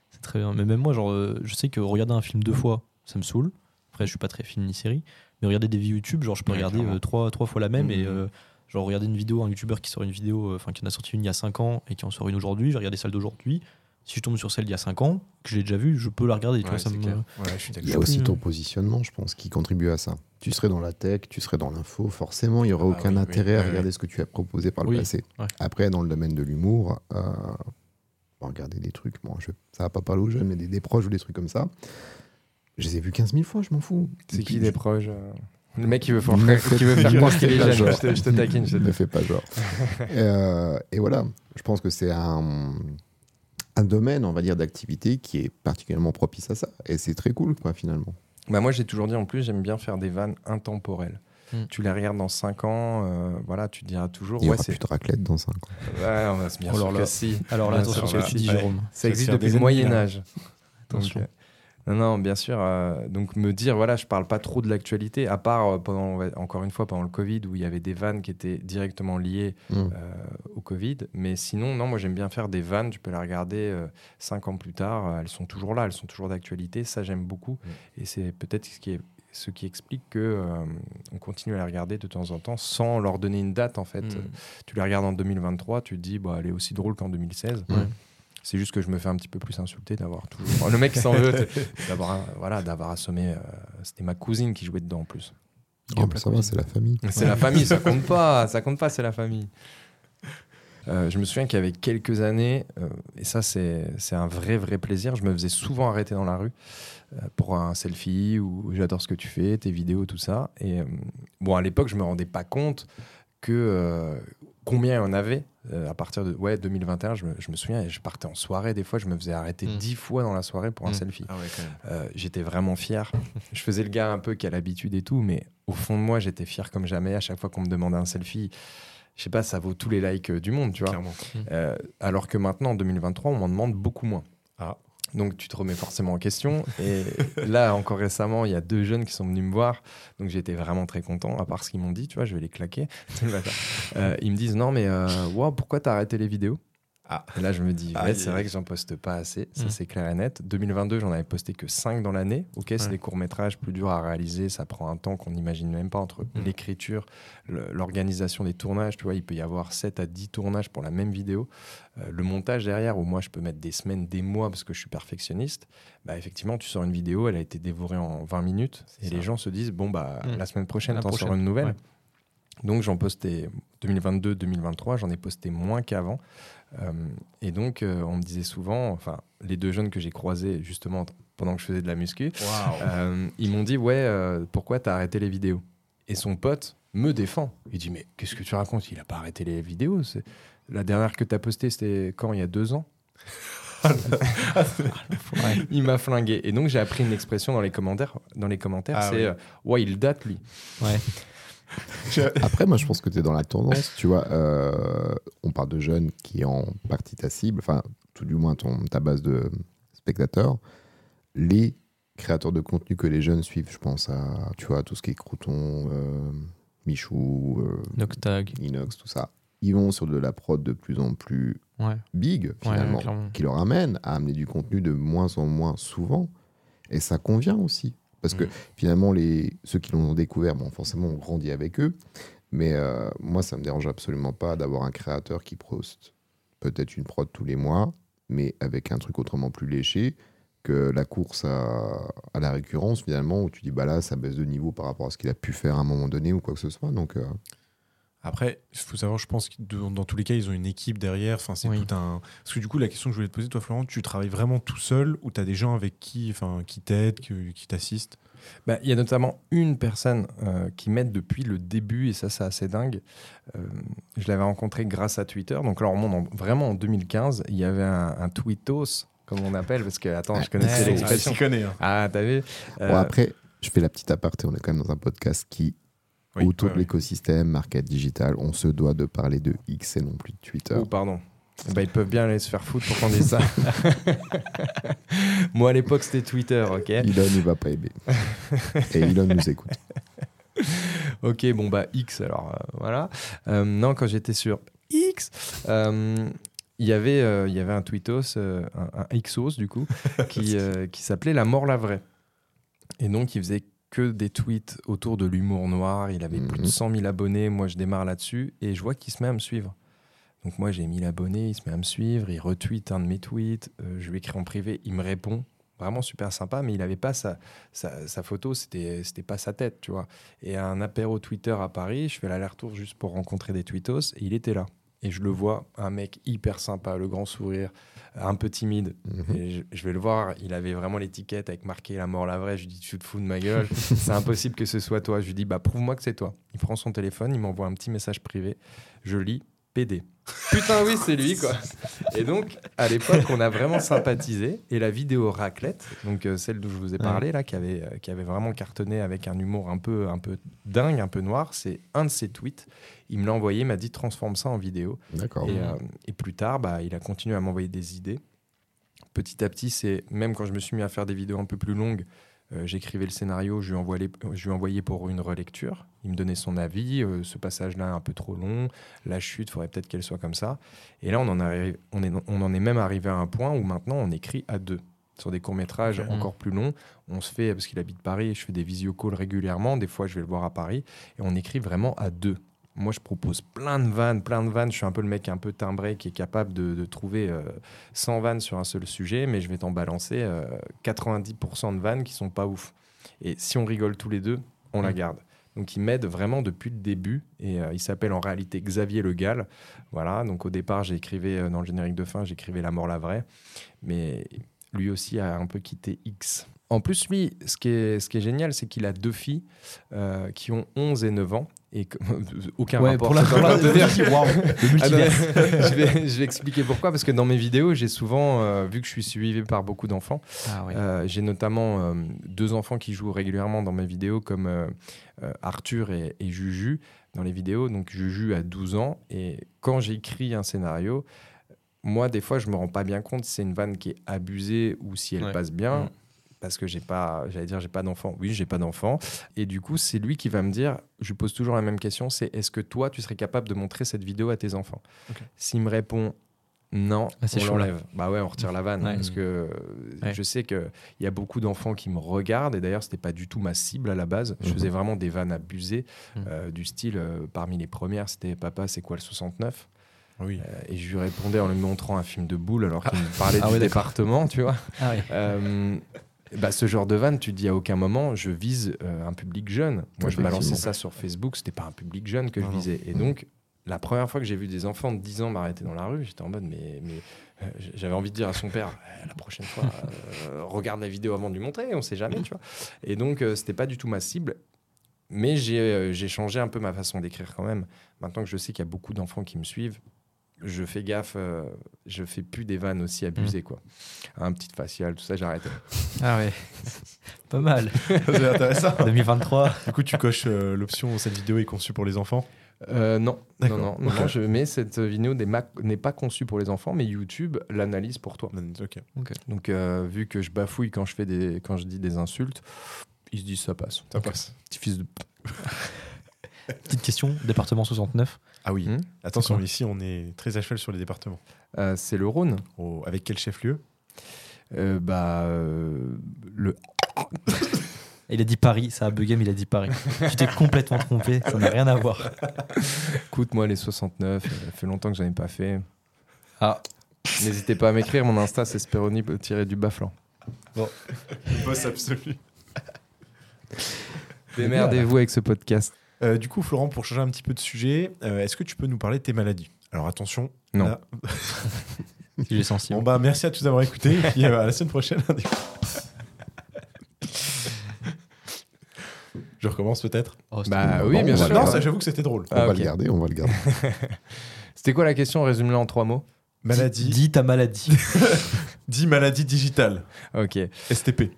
C'est très bien. Mais même moi, genre, euh, je sais que regarder un film deux fois, ça me saoule. Après, je suis pas très film ni série. Mais regarder des vidéos YouTube, genre, je peux
Ouais,
regarder euh, trois, trois fois la même. Et
Mhm.
euh, genre, regarder une vidéo, un YouTuber qui sort une vidéo, euh, enfin, qui en a sorti une il y a 5 ans et qui en sort une aujourd'hui, j'ai regardé celle d'aujourd'hui. Si je tombe sur celle d'il y a 5 ans, que j'ai déjà vue, je peux la regarder. tu vois,
Ouais,
ça
c'est
me-
clair. Ouais, je suis
Il y a aussi ton positionnement, je pense, qui contribue à ça. Tu serais dans la tech, tu serais dans l'info, forcément, il n'y aurait
Ah
aucun
oui, oui,
intérêt à regarder ce que tu as proposé par le
Oui,
passé.
ouais.
Après, dans le domaine de l'humour, euh, on va regarder des trucs, bon, je, ça va pas parler aux jeunes, mais des, des proches ou des trucs comme ça. Je les ai vus 15 000 fois, je m'en fous.
C'est qui des
je-
proches euh, Le mec qui veut, faire- qui veut faire
faites-
croire qu'il est jeune. Je te, je te taquine. je te
ne fais pas genre. Euh, et voilà, je pense que c'est un, un domaine, on va dire, d'activité qui est particulièrement propice à ça. Et c'est très cool, quoi, finalement.
Bah moi, j'ai toujours dit en plus, j'aime bien faire des vannes intemporelles.
Mm.
Tu les regardes dans 5 ans, euh, voilà, tu te diras toujours.
Il n'y
ouais,
aura plus de raclette dans 5 ans.
Ouais, on va se bien
Oh
sûr
là
que si.
Alors là, attention ce que tu dis. Jérôme.
Ça existe depuis le
ennemis,
Moyen
là.
Âge. Donc,
Attention.
euh, non, non, bien sûr. euh, donc me dire, voilà, je parle pas trop de l'actualité, à part euh, pendant, encore une fois, pendant le Covid, où il y avait des vannes qui étaient directement liées
Mm.
euh, au Covid. Mais sinon, non, moi j'aime bien faire des vannes. Tu peux les regarder cinq ans plus tard. elles sont toujours là, elles sont toujours d'actualité. Ça, j'aime beaucoup. Et c'est peut-être ce qui est ce qui explique que euh, on continue à les regarder de temps en temps sans leur donner une date en fait.
Mm.
Tu les regardes en 2023, tu te dis bah elle est aussi drôle qu'en 2016.
Ouais.
C'est juste que je me fais un petit peu plus insulter d'avoir toujours le mec qui s'en veut d'avoir voilà d'avoir assommé euh, c'était ma cousine qui jouait dedans en plus.
Oh, mais ça va, c'est la famille.
C'est la famille, ça compte pas, ça compte pas, c'est la famille. Euh, je me souviens qu'il y avait quelques années, euh, et ça c'est c'est un vrai vrai plaisir, je me faisais souvent arrêter dans la rue euh, pour un selfie ou j'adore ce que tu fais, tes vidéos, tout ça. Et euh, bon, à l'époque, je me rendais pas compte que euh, combien il y en avait. Euh, à partir de ouais, 2021, je me, je me souviens, je partais en soirée, des fois, je me faisais arrêter
Mm.
dix fois dans la soirée pour un
Mm.
selfie.
Ah ouais.
Euh, j'étais vraiment fier. je faisais le gars un peu qui a l'habitude et tout, mais au fond de moi, j'étais fier comme jamais. À chaque fois qu'on me demandait un selfie, je sais pas, ça vaut tous les likes euh, du monde, tu vois. Euh, alors que maintenant, en 2023, on m'en demande beaucoup moins.
Ah.
Donc tu te remets forcément en question. Et là, encore récemment, il y a deux jeunes qui sont venus me voir. Donc j'étais vraiment très content, à part ce qu'ils m'ont dit, tu vois, je vais les claquer. Euh, ils me disent, non, mais euh, pourquoi t'as arrêté les vidéos?
Ah.
Et là, je me dis, ouais, c'est vrai que j'en poste pas assez, ça
Mm.
c'est clair et net. 2022, j'en avais posté que 5 dans l'année. Ok, c'est
Ouais.
des courts-métrages plus durs à réaliser, ça prend un temps qu'on n'imagine même pas entre
Mm.
l'écriture, l'organisation des tournages. Tu vois, il peut y avoir 7 à 10 tournages pour la même vidéo. Euh, le montage derrière, où moi je peux mettre des semaines, des mois parce que je suis perfectionniste, bah effectivement, tu sors une vidéo, elle a été dévorée en 20 minutes et
ça.
les gens se disent, bon, bah
Mm.
la semaine prochaine, t'en sors une nouvelle.
ouais.
Donc j'en postais 2022-2023, j'en ai posté moins qu'avant. Euh, et donc euh, on me disait souvent, enfin les deux jeunes que j'ai croisés justement pendant que je faisais de la muscu, euh, ils m'ont dit ouais pourquoi t'as arrêté les vidéos? Et son pote me défend. Il dit Mais qu'est-ce que tu racontes? Il a pas arrêté les vidéos. La dernière que tu as postée, c'était quand? Il y a deux ans? Il m'a flingué. Et donc, j'ai appris une expression dans les commentaires. Dans les commentaires
Ah
c'est
oui.
euh, Ouais, il date, lui.
Ouais.
Après, moi, je pense que tu es dans la tendance. Tu vois, euh, on parle de jeunes qui est en partie ta cible, enfin, tout du moins ton, ta base de spectateurs. Les créateurs de contenu que les jeunes suivent, je pense à, tu vois, tout ce qui est Crouton, euh, Michou, euh,
Noctag.
Inox, tout ça. Ils vont sur de la prod de plus en plus
Ouais.
big, finalement,
Ouais,
qui leur amène à amener du contenu de moins en moins souvent. Et ça convient aussi. Parce que
Mm.
finalement, les, ceux qui l'ont découvert, bon, forcément, ont grandi avec eux. Mais euh, moi, ça me dérange absolument pas d'avoir un créateur qui poste peut-être une prod tous les mois, mais avec un truc autrement plus léché que la course à, à la récurrence, finalement, où tu dis, bah là, ça baisse de niveau par rapport à ce qu'il a pu faire à un moment donné ou quoi que ce soit. Donc, euh,
Après, il faut savoir, je pense que dans tous les cas, ils ont une équipe derrière. Enfin, c'est
Oui.
tout un. Parce que du coup, la question que je voulais te poser, toi, Florent, tu travailles vraiment tout seul ou tu as des gens avec qui, enfin, qui t'aident, qui, qui t'assistent?
Bah, Il y a notamment une personne euh, qui m'aide depuis le début, et ça, c'est assez dingue. Euh, je l'avais rencontré grâce à Twitter. Donc, là, on remonte en- vraiment en 2015. Il y avait un, un tweetos, comme on appelle, parce que, attends, je connaissais l'expression.
Tu connais. hein.
Ah, t'as vu? Euh,
Bon, après, je fais la petite aparté. On est quand même dans un podcast qui,
Oui,
autour
ouais,
de l'écosystème, market digital, on se doit de parler de X et non plus de Twitter.
Oh, pardon. Bah, ils peuvent bien aller se faire foutre pour qu'on dise ça. Moi, à l'époque, c'était Twitter, ok
Elon, il va pas aimer. et Elon nous écoute.
Ok, bon, bah, X, alors, euh, voilà. Euh, non, quand j'étais sur X, euh, il y avait, il y avait un tweetos, un, un Xos, du coup, qui, qui s'appelait La mort la vraie. Et donc, il faisait que des tweets autour de l'humour noir. Il avait plus de
Mhm.
100 000 abonnés. Moi, je démarre là-dessus et je vois qu'il se met à me suivre. Donc, moi, j'ai 1000 abonnés. Il se met à me suivre. Il retweet un de mes tweets. euh, je lui écris en privé. Il me répond. Vraiment super sympa, mais il n'avait pas sa, sa, sa photo, c'était c'était pas sa tête, tu vois. Et à un apéro Twitter à Paris, je fais l'aller-retour juste pour rencontrer des tweetos et il était là. Et je le vois, un mec hyper sympa, le grand sourire, un peu timide.
Mhm.
Et je, je vais le voir, il avait vraiment l'étiquette avec marqué la mort, la vraie. Je lui dis, tu te fous de ma gueule, c'est impossible que ce soit toi. Je lui dis, bah prouve-moi que c'est toi. Il prend son téléphone, il m'envoie un petit message privé. Je lis, PD. Putain, oui, c'est lui, quoi. Et donc, à l'époque, on a vraiment sympathisé. Et la vidéo raclette, donc euh, celle dont je vous ai parlé, là, qui avait, euh, qui avait vraiment cartonné avec un humour un peu, un peu dingue, un peu noir, c'est un de ses tweets. Il me l'a envoyé, il m'a dit, transforme ça en vidéo.
D'accord.
Et, euh, et plus tard, bah, il a continué à m'envoyer des idées. Petit à petit, c'est même quand je me suis mis à faire des vidéos un peu plus longues, euh, j'écrivais le scénario, je lui, envoyais, je lui envoyais pour une relecture. Il me donnait son avis. euh, ce passage-là est un peu trop long. La chute, il faudrait peut-être qu'elle soit comme ça. Et là, on en, arrive, on, est, on en est même arrivé à un point où maintenant, on écrit à deux. Sur des courts-métrages encore plus longs, on se fait, parce qu'il habite Paris, je fais des visio-calls régulièrement. Des fois, je vais le voir à Paris. Et on écrit vraiment à deux. Moi, je propose plein de vannes, plein de vannes. Je suis un peu le mec un peu timbré qui est capable de, de trouver euh, 100 vannes sur un seul sujet, mais je vais t'en balancer euh, 90% de vannes qui sont pas ouf. Et si on rigole tous les deux, on la
Mm.
garde. Donc il m'aide vraiment depuis le début et euh, il s'appelle en réalité Xavier Le Gall. Voilà, donc au départ j'écrivais euh, dans le générique de fin, j'écrivais La mort la vraie, mais lui aussi a un peu quitté X. En plus, lui, ce qui est, ce qui est génial, c'est qu'il a deux filles euh, qui ont 11 et 9 ans. Et que- aucun
Ouais,
rapport.
pour la,
je de dire. Ah non, vais, je vais expliquer pourquoi. Parce que dans mes vidéos, j'ai souvent, euh, vu que je suis suivi par beaucoup d'enfants,
Ah
euh, j'ai notamment deux enfants qui jouent régulièrement dans mes vidéos, comme Arthur et, et Juju dans les vidéos. Donc Juju a 12 ans. Et quand j'écris un scénario, moi, des fois, je me rends pas bien compte si c'est une vanne qui est abusée ou si elle
Ouais.
passe bien.
Mm.
Parce que j'ai pas, j'allais dire, j'ai pas d'enfant. Oui, j'ai pas d'enfant. Et du coup, c'est lui qui va me dire, je lui pose toujours la même question, c'est est-ce que toi, tu serais capable de montrer cette vidéo à tes enfants. S'il me répond non,
Ah, c'est
on
chaud, là.
l'enlève. Bah ouais, on retire la vanne.
Ouais.
Parce que
Ouais.
je sais qu'il y a beaucoup d'enfants qui me regardent. Et d'ailleurs, c'était pas du tout ma cible à la base. Je
Mhm.
faisais vraiment des vannes abusées,
Mhm.
euh, du style, euh, parmi les premières, c'était Papa, c'est quoi le 69
Oui.
Euh, Et je lui répondais en lui montrant un film de boule alors qu'il me parlait
Ah
du
ouais, d'accord.
département, tu vois.
Ah ouais.
Euh, bah, ce genre de vanne, tu dis à aucun moment, je vise euh, un public jeune. Moi, je balançais ça sur Facebook, c'était pas un public jeune que je
Non,
visais. Et donc, la première fois que j'ai vu des enfants de 10 ans m'arrêter dans la rue, j'étais en mode, mais, mais euh, j'avais envie de dire à son père, Eh, la prochaine fois, euh, regarde la vidéo avant de lui montrer, on sait jamais, tu vois. Et donc, c'était pas du tout ma cible. mais j'ai j'ai changé un peu ma façon d'écrire quand même. Maintenant que je sais qu'il y a beaucoup d'enfants qui me suivent, je fais gaffe, euh, je fais plus des vannes aussi abusées, quoi. Un petit facial, tout ça, j'arrête.
Ah ouais. Pas mal.
C'est intéressant.
2023.
Du coup, tu coches euh, l'option cette vidéo est conçue pour les enfants?
Euh, non, non, non, non, je, mais cette vidéo n'est pas conçue pour les enfants, mais YouTube l'analyse pour toi.
Ok.
Donc, euh, vu que je bafouille quand je, fais des, quand je dis des insultes, ils se disent ça passe.
Ça passe.
Petit fils de.
Petite question, département 69.
Ah oui.
Hmm
Attention, ici, on est très à cheval sur les départements.
Euh, C'est le Rhône.
Au- avec quel chef-lieu?
Euh, bah, euh, le.
Il a dit Paris, ça a bugué, mais il a dit Paris. tu t'es complètement trompé, ça n'a rien à voir.
Écoute, moi, les 69, ça fait longtemps que j'en ai pas fait.
Ah,
N'hésitez pas à m'écrire, mon Insta, c'est Speroni tiré du bas flanc.
Boss absolu.
Démerdez-vous avec ce podcast.
Euh, du coup, Florent, pour changer un petit peu de sujet, euh, est-ce que tu peux nous parler de tes maladies? Alors attention.
Non.
là-
sensible.
Bon bah merci à tous d'avoir écouté. Et puis euh, à la semaine prochaine. Je recommence peut-être?
Oh,
Bah
bon.
oui, bien
on va
sûr.
le
Non, j'avoue que c'était drôle.
On
Ah,
va le garder, on va le garder.
C'était quoi la question? Résume-la en trois mots.
Maladie.
Dis ta maladie.
Dis maladie digitale.
Ok.
STP.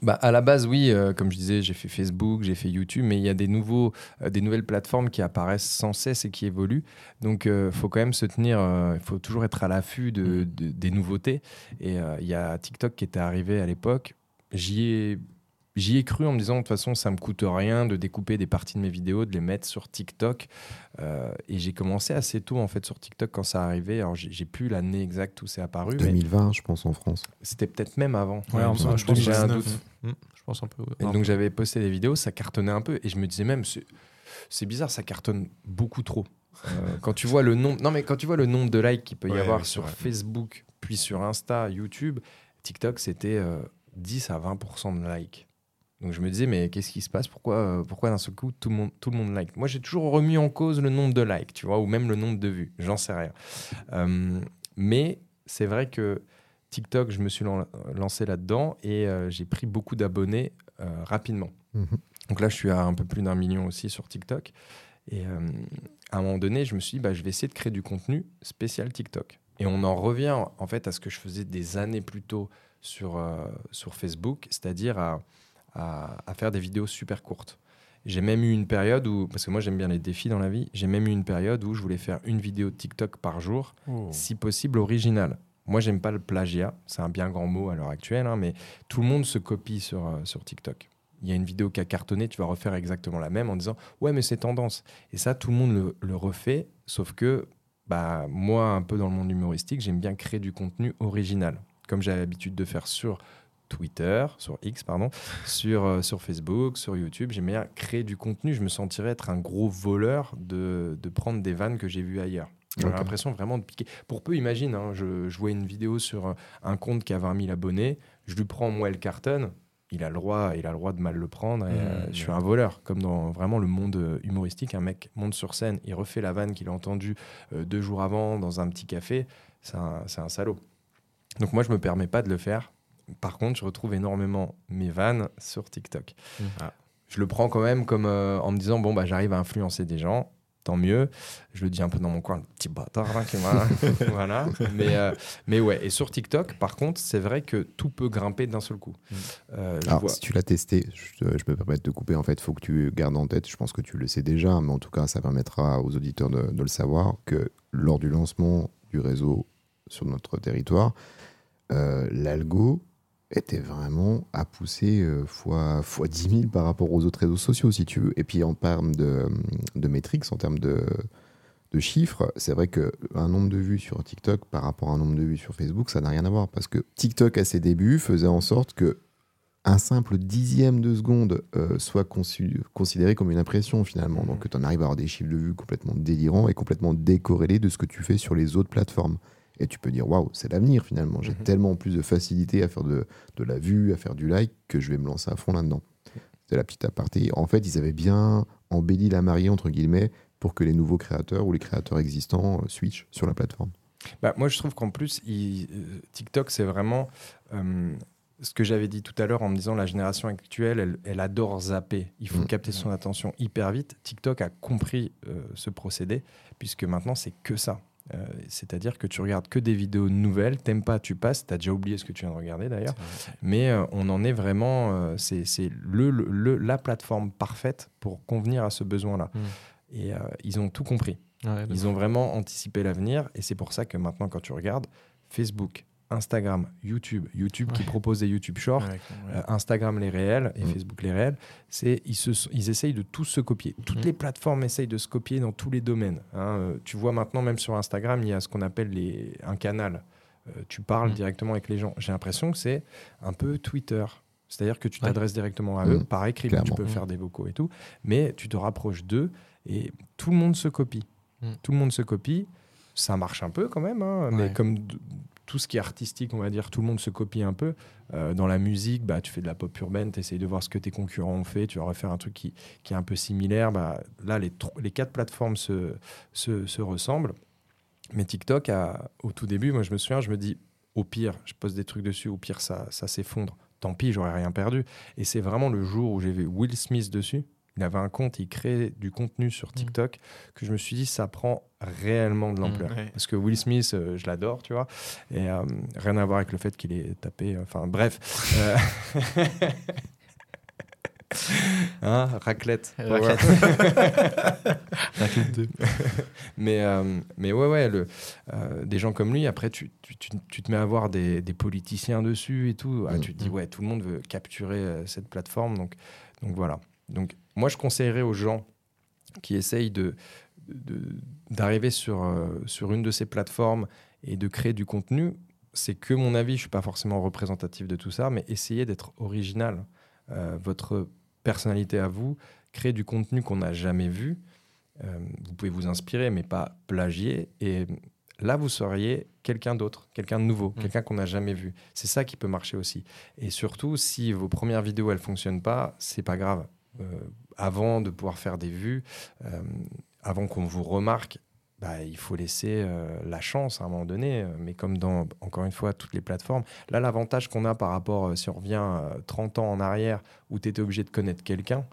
Bah, à la base, oui, euh, comme je disais, j'ai fait Facebook, j'ai fait YouTube, mais il y a des, nouveaux, euh, des nouvelles plateformes qui apparaissent sans cesse et qui évoluent. Donc, il faut quand même se tenir, il faut toujours être à l'affût de, de- des nouveautés. Et euh, il y a TikTok qui était arrivé à l'époque. J'y ai, j'y ai cru en me disant, de toute façon, ça me coûte rien de découper des parties de mes vidéos, de les mettre sur TikTok. Euh, et j'ai commencé assez tôt, en fait, sur TikTok quand ça arrivait. Alors, j'ai plus l'année exacte où c'est apparu, mais
2020, je pense, en France.
c'était peut-être même avant.
Ouais, peu,
je pense
j'ai un
19.
doute.
Hmm, je pense un peu. ouais.
Et donc j'avais posté des vidéos, ça cartonnait un peu, et je me disais même, c'est bizarre, ça cartonne beaucoup trop. Euh, quand tu vois le nombre, non mais quand tu vois le nombre de likes qu'il peut y
Ouais,
avoir sur
vrai.
Facebook, puis sur Insta, YouTube, TikTok, c'était euh, 10 à 20% de likes. Donc je me disais, mais qu'est-ce qui se passe? Pourquoi, euh, pourquoi d'un seul coup tout le monde, tout le monde like? Moi j'ai toujours remis en cause le nombre de likes, tu vois, ou même le nombre de vues. J'en sais rien. Euh, mais c'est vrai que TikTok, je me suis lan- lancé là-dedans et euh, j'ai pris beaucoup d'abonnés rapidement.
Mhm.
Donc là, je suis à un peu plus d'un million aussi sur TikTok. Et à un moment donné, je me suis dit, bah, je vais essayer de créer du contenu spécial TikTok. Et on en revient en fait à ce que je faisais des années plus tôt sur, sur Facebook, c'est-à-dire à, à- à faire des vidéos super courtes. J'ai même eu une période où, parce que moi j'aime bien les défis dans la vie, j'ai même eu une période où je voulais faire une vidéo TikTok par jour
Oh.
si possible original. Moi, j'aime pas le plagiat, c'est un bien grand mot à l'heure actuelle, hein, mais tout le monde se copie sur, euh, sur TikTok. Il y a une vidéo qui a cartonné, tu vas refaire exactement la même en disant ouais, mais c'est tendance. Et ça, tout le monde le, le refait, sauf que bah, moi, un peu dans le monde humoristique, j'aime bien créer du contenu original, comme j'ai l'habitude de faire sur Twitter, sur X, pardon, sur, euh, sur Facebook, sur YouTube. J'aime bien créer du contenu. Je me sentirais être un gros voleur de, de prendre des vannes que j'ai vues ailleurs. J'ai l'impression vraiment de piquer. Pour peu, imagine, hein, je, je vois une vidéo sur euh, un compte qui a 20 000 abonnés, je lui prends moi le carton, il a le droit, il a le droit de mal le prendre, et
Mmh,
euh, je
ouais.
suis un voleur, comme dans vraiment le monde humoristique, un mec monte sur scène, il refait la vanne qu'il a entendue euh, deux jours avant dans un petit café, c'est un, c'est un salaud. Donc moi, je me permets pas de le faire. Par contre, je retrouve énormément mes vannes sur TikTok.
Mmh.
Ah.
Je le prends quand même comme euh, en me disant bon bah j'arrive à influencer des gens, tant mieux. Je le dis un peu dans mon coin, le petit bâtard là qui m'a- voilà. Mais euh, mais ouais. Et sur TikTok, par contre, c'est vrai que tout peut grimper d'un seul coup.
Mm.
Euh, je
Alors,
vois-
si tu l'as testé, je, te- je me permets de te couper. En fait, il faut que tu gardes en tête, je pense que tu le sais déjà, mais en tout cas, ça permettra aux auditeurs de, de le savoir, que lors du lancement du réseau sur notre territoire, euh, l'algo était vraiment à pousser euh, fois, fois 10 000 par rapport aux autres réseaux sociaux, si tu veux. Et puis en termes de, de métriques, en termes de, de chiffres, c'est vrai qu'un nombre de vues sur TikTok par rapport à un nombre de vues sur Facebook, ça n'a rien à voir. Parce que TikTok, à ses débuts, faisait en sorte que un simple dixième de seconde euh, soit considéré comme une impression finalement. Donc tu en arrives à avoir des chiffres de vues complètement délirants et complètement décorrélés de ce que tu fais sur les autres plateformes. Et tu peux dire, waouh, c'est l'avenir finalement. J'ai
Mhm.
tellement plus de facilité à faire de, de la vue, à faire du like, que je vais me lancer à fond là-dedans. C'est la petite aparté. En fait, ils avaient bien embelli la mariée, entre guillemets, pour que les nouveaux créateurs ou les créateurs existants euh, switchent sur la plateforme.
Bah, moi, je trouve qu'en plus, il- euh, TikTok, c'est vraiment. euh, ce que j'avais dit tout à l'heure en me disant la génération actuelle, elle, elle adore zapper. Il faut
Mm.
capter son attention hyper vite. TikTok a compris ce procédé, puisque maintenant, c'est que ça. Euh, C'est-à-dire que tu regardes que des vidéos nouvelles, t'aimes pas, tu passes, t'as déjà oublié ce que tu viens de regarder d'ailleurs. Mais euh, on en est vraiment, euh, c'est le, le- le- la plateforme parfaite pour convenir à ce besoin-là.
Mm.
Et ils ont tout compris.
Ouais,
Ils ont vraiment anticipé l'avenir et c'est pour ça que maintenant, quand tu regardes Facebook, Instagram, YouTube, YouTube qui propose des YouTube Shorts,
Ouais, ouais.
euh, Instagram les réels et
Mm.
Facebook les réels, c'est ils, se, ils essayent de tous se copier. Toutes
Mm.
les plateformes essayent de se copier dans tous les domaines. hein. Euh, tu vois maintenant, même sur Instagram, il y a ce qu'on appelle les, un canal. Euh, tu parles
Mm.
directement avec les gens. J'ai l'impression que c'est un peu Twitter. C'est-à-dire que tu
Ouais.
t'adresses directement à eux par écrit, tu peux faire des vocaux et tout, mais tu te rapproches d'eux et tout le monde se copie. Tout le monde se copie. Ça marche un peu quand même, hein, mais comme tout ce qui est artistique, on va dire, tout le monde se copie un peu. Euh, dans la musique, bah, tu fais de la pop urbaine, tu essayes de voir ce que tes concurrents ont fait, tu vas refaire un truc qui, qui est un peu similaire. Bah, là, les, les quatre plateformes se, se, se ressemblent. Mais TikTok, a- au tout début, moi je me souviens, je me dis, au pire, je pose des trucs dessus, au pire, ça, ça s'effondre. Tant pis, j'aurais rien perdu. Et c'est vraiment le jour où j'ai vu Will Smith dessus. Il avait un compte, il créait du contenu sur TikTok, que je me suis dit, ça prend réellement de l'ampleur.
Ouais.
Parce que Will Smith, euh, je l'adore, tu vois. Et euh, rien à voir avec le fait qu'il ait tapé. euh, Enfin, bref. Euh, hein, raclette.
Raclette. Raclette 2.
Mais, mais ouais, ouais, le, des gens comme lui, après, tu, tu, tu- tu te mets à voir des, des politiciens dessus et tout. Ah,
Mm.
tu te dis,
Mm.
ouais, tout le monde veut capturer cette plateforme. Donc, donc voilà. Donc, moi, je conseillerais aux gens qui essayent de, d'arriver sur, euh, sur une de ces plateformes et de créer du contenu. C'est que mon avis, je suis pas forcément représentatif de tout ça, mais essayez d'être original. Euh, votre personnalité à vous, créer du contenu qu'on n'a jamais vu. Euh, vous pouvez vous inspirer, mais pas plagier. Et là, vous seriez quelqu'un d'autre, quelqu'un de nouveau,
Mm.
quelqu'un qu'on n'a jamais vu. C'est ça qui peut marcher aussi. Et surtout, si vos premières vidéos elles fonctionnent pas, c'est pas grave. Euh, avant de pouvoir faire des vues, euh, avant qu'on vous remarque, bah, il faut laisser euh, la chance à un moment donné. Mais comme dans, encore une fois, toutes les plateformes, là, l'avantage qu'on a par rapport, euh, si on revient euh, 30 ans en arrière, où tu étais obligé de connaître quelqu'un,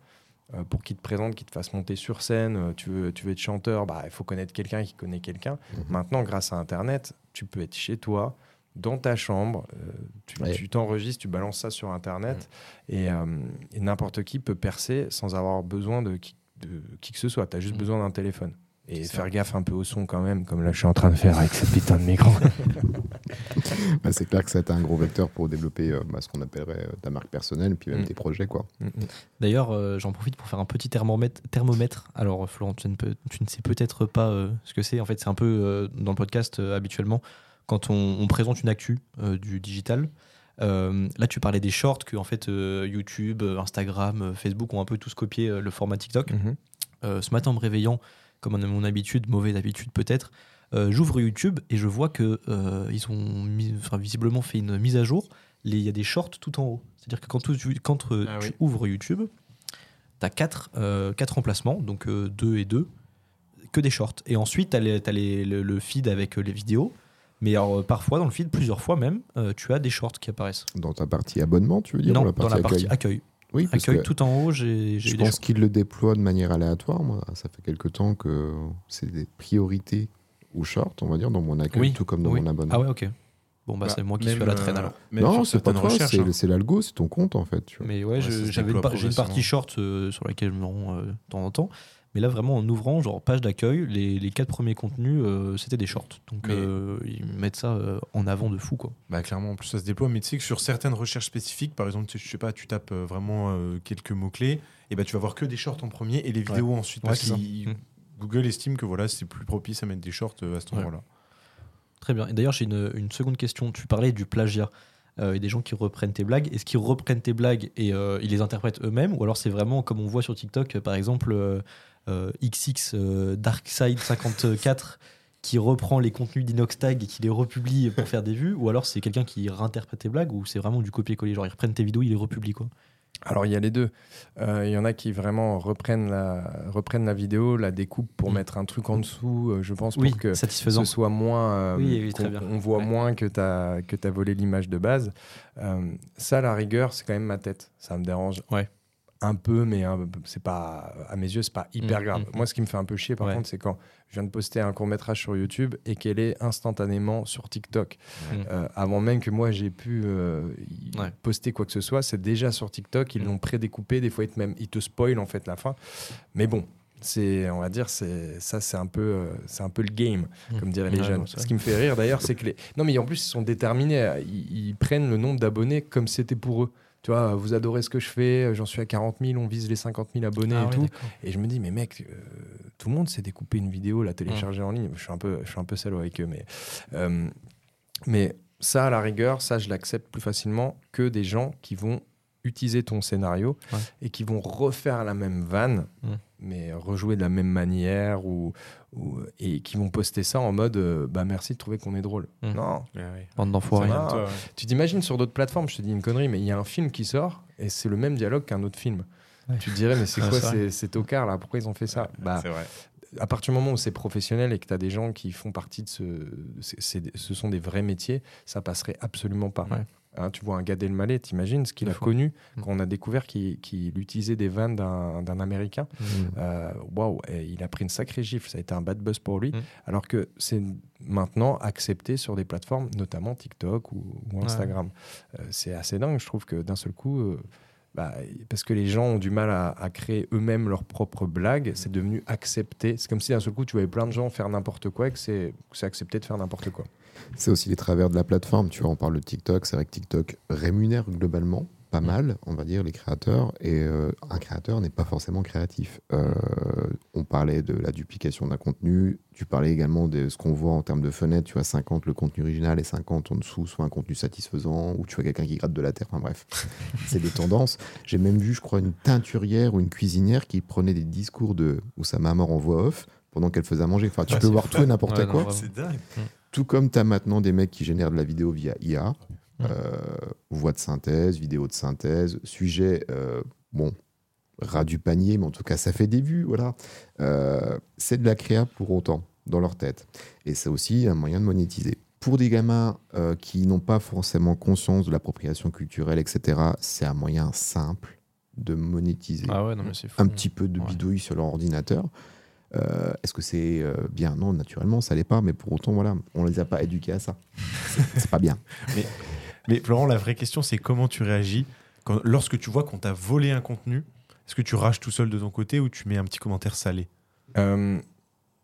pour qu'il te présente, qu'il te fasse monter sur scène, tu veux, tu veux être chanteur, bah, il faut connaître quelqu'un qui connaît quelqu'un.
Mhm.
Maintenant, grâce à Internet, tu peux être chez toi, dans ta chambre, euh, tu
Ouais.
tu t'enregistres, tu balances ça sur Internet, et, euh, et n'importe qui peut percer sans avoir besoin de qui, de qui que ce soit. Tu as juste
Mhm.
besoin d'un téléphone. Et
C'est
faire
ça.
gaffe un peu au son quand même, comme là je suis en train de faire avec ce putain de micro.
Bah, c'est clair que ça a été un gros vecteur pour développer euh, bah, ce qu'on appellerait euh, ta marque personnelle, puis même
Mm.
tes projets. quoi.
D'ailleurs, euh, j'en profite pour faire un petit thermomètre. thermomètre. Alors, Florent, tu ne, peux- tu ne sais peut-être pas euh, ce que c'est. En fait, c'est un peu euh, dans le podcast euh, habituellement, quand on, on présente une actu euh, du digital. euh, là, tu parlais des shorts que en fait euh, YouTube, Instagram, Facebook ont un peu tous copié le format TikTok.
Mhm.
Ce matin, en me réveillant, comme à mon habitude, mauvaise habitude peut-être, euh, j'ouvre YouTube et je vois que euh, ils ont mis- enfin, visiblement fait une mise à jour. Il y a des shorts tout en haut. C'est-à-dire que quand, tu, quand euh,
Ah
tu
oui.
ouvres YouTube, tu as quatre, quatre emplacements, donc deux et deux, que des shorts. Et ensuite, tu as, le, le feed avec les vidéos. Mais alors, euh, parfois, dans le feed, plusieurs fois même, euh, tu as des shorts qui apparaissent.
Dans ta partie abonnement, tu veux dire
non,
ou la
dans la partie
accueil
accueil.
Oui, parce
Accueil
que
tout en haut, j'ai
je pense
shorts.
qu'ils le déploient de manière aléatoire. Moi, ça fait quelque temps que c'est des priorités ou short, on va dire, dans mon accueil,
Oui,
tout comme dans
oui.
mon abonnement.
Ah ouais, ok. Bon, bah,
Bah,
c'est moi qui suis à la traîne
euh,
alors.
même
non, c'est pas toi, c'est
hein.
l'algo, c'est ton compte en fait. Tu vois.
Mais ouais,
Ouais,
j'avais une, par- j'ai une partie short euh, sur laquelle je me rends euh, de temps en temps. Mais là, vraiment, en ouvrant, genre page d'accueil, les, les quatre premiers contenus, euh, c'était des shorts. Donc,
Mais-
euh, ils mettent ça euh, en avant de fou, quoi.
Bah clairement, en plus ça se déploie, mais tu sais que sur certaines recherches spécifiques, par exemple, tu sais, je sais pas, tu tapes vraiment quelques mots-clés, et bah tu vas voir que des shorts en premier et les vidéos ensuite.
Ouais,
parce
c'est ça.
qu'il-
Mm.
Google estime que voilà, c'est plus propice à mettre des shorts à cet
Ouais.
endroit-là.
Très bien. Et d'ailleurs, j'ai une, une seconde question. Tu parlais du plagiat. euh, et des gens qui reprennent tes blagues. Est-ce qu'ils reprennent tes blagues et euh, ils les interprètent eux-mêmes? Ou alors c'est vraiment comme on voit sur TikTok, par exemple, XX euh, Darkside54 qui reprend les contenus d'Inoxtag et qui les republie pour faire des vues Ou alors c'est quelqu'un qui réinterprète tes blagues Ou c'est vraiment du copier-coller Genre ils reprennent tes vidéos, ils les republient quoi
Alors il y a les deux. Euh, Il y en a qui vraiment reprennent la, reprennent la vidéo, la découpent pour
Mm.
mettre un truc en dessous, euh, je pense,
Oui,
pour que
satisfaisant.
ce soit moins. euh,
Oui, oui, très
qu'on-
bien.
On voit
Ouais.
moins que tu as, volé l'image de base. Euh, ça, à la rigueur, c'est quand même ma tête. Ça me dérange
Ouais.
Un peu, mais un- c'est pas, à mes yeux, c'est pas hyper
Mm,
grave.
mm,
Moi, ce qui me fait un peu chier, par
Ouais.
contre, c'est quand je viens de poster un court métrage sur YouTube et qu'elle est instantanément sur TikTok.
Mm.
Euh, avant même que moi j'ai pu euh,
Ouais.
poster quoi que ce soit, c'est déjà sur TikTok. Ils l'ont prédécoupé. Des fois, ils te, même, ils te spoilent en fait la fin. Mais bon. C'est, on va dire, c'est ça, c'est un peu, euh, c'est un peu le game,
Mm.
comme diraient les
Ouais,
jeunes. Ce qui me fait rire d'ailleurs, c'est que les, non mais en plus ils sont déterminés, ils, ils prennent le nombre d'abonnés comme c'était pour eux. Tu vois, vous adorez ce que je fais, j'en suis à 40 000, on vise les 50 000 abonnés
Ah
et tout. Et je me dis, mais mec, euh, tout le monde sait découper une vidéo, la télécharger en ligne. Je suis un peu, je suis un peu salaud avec eux, mais, euh, mais ça, à la rigueur, ça, je l'accepte plus facilement que des gens qui vont utiliser ton scénario
Ouais.
et qui vont refaire la même vanne,
Mm.
Mais rejouer de la même manière ou, ou- et qui vont poster ça en mode, euh, bah merci de trouver qu'on est drôle.
Mm.
Non,
Bande d'enfoirés.
De toi, ouais.
tu t'imagines sur d'autres plateformes, je te dis une connerie, mais il y a un film qui sort et c'est le même dialogue qu'un autre film.
Ouais.
Tu te dirais, mais c'est
Ouais,
quoi ces, ces tocards là? Pourquoi ils ont fait ça? Bah,
C'est vrai.
À partir du moment où c'est professionnel et que tu as des gens qui font partie de ce. ce sont des vrais métiers, ça passerait absolument pas. Hein, tu vois un Gad Elmaleh, t'imagines ce qu'il a
fou.
connu
Mm.
quand on a découvert qu'il utilisait des vannes d'un Américain.
Mm.
Euh, Waouh, et il a pris une sacrée gifle, ça a été un bad buzz pour lui.
Mm.
Alors que c'est maintenant accepté sur des plateformes, notamment TikTok ou, ou Instagram. Euh, c'est assez dingue, je trouve que d'un seul coup, euh, bah, parce que les gens ont du mal à, à créer eux-mêmes leurs propres blagues, c'est devenu accepté. C'est comme si d'un seul coup, tu voyais plein de gens faire n'importe quoi et que c'est accepté de faire n'importe quoi.
C'est aussi les travers de la plateforme. Tu vois, on parle de TikTok. C'est vrai que TikTok rémunère globalement pas mal, on va dire, les créateurs. Et euh, un créateur n'est pas forcément créatif. Euh, on parlait de la duplication d'un contenu. Tu parlais également de ce qu'on voit en termes de fenêtres. Tu vois, 50 le contenu original et 50 en dessous, soit un contenu satisfaisant, ou tu vois quelqu'un qui gratte de la terre. Enfin bref, c'est des tendances. J'ai même vu, je crois, une teinturière ou une cuisinière qui prenait des discours de Oussama Mort en voix off pendant qu'elle faisait à manger. Enfin, tu
Ouais,
peux voir tout et n'importe
Ouais,
quoi.
vraiment.
C'est dingue.
Tout comme tu as maintenant des mecs qui génèrent de la vidéo via IA, euh, voix de synthèse, vidéo de synthèse, sujet, euh, bon, ras du panier, mais en tout cas, ça fait des vues, voilà. Euh, c'est de la créa pour autant, dans leur tête. Et c'est aussi un moyen de monétiser. Pour des gamins euh, qui n'ont pas forcément conscience de l'appropriation culturelle, etc., c'est un moyen simple de monétiser
Ah ouais, non, mais c'est fou.
un petit peu de
Ouais.
bidouille sur leur ordinateur. Euh, Est-ce que c'est euh, bien? Non, naturellement, ça l'est pas, mais pour autant, voilà, on les a pas éduqués à ça. C'est- pas bien.
Mais Florent, la vraie question, c'est comment tu réagis quand, lorsque tu vois qu'on t'a volé un contenu Est-ce que tu rages tout seul de ton côté ou tu mets un petit commentaire salé?
Euh,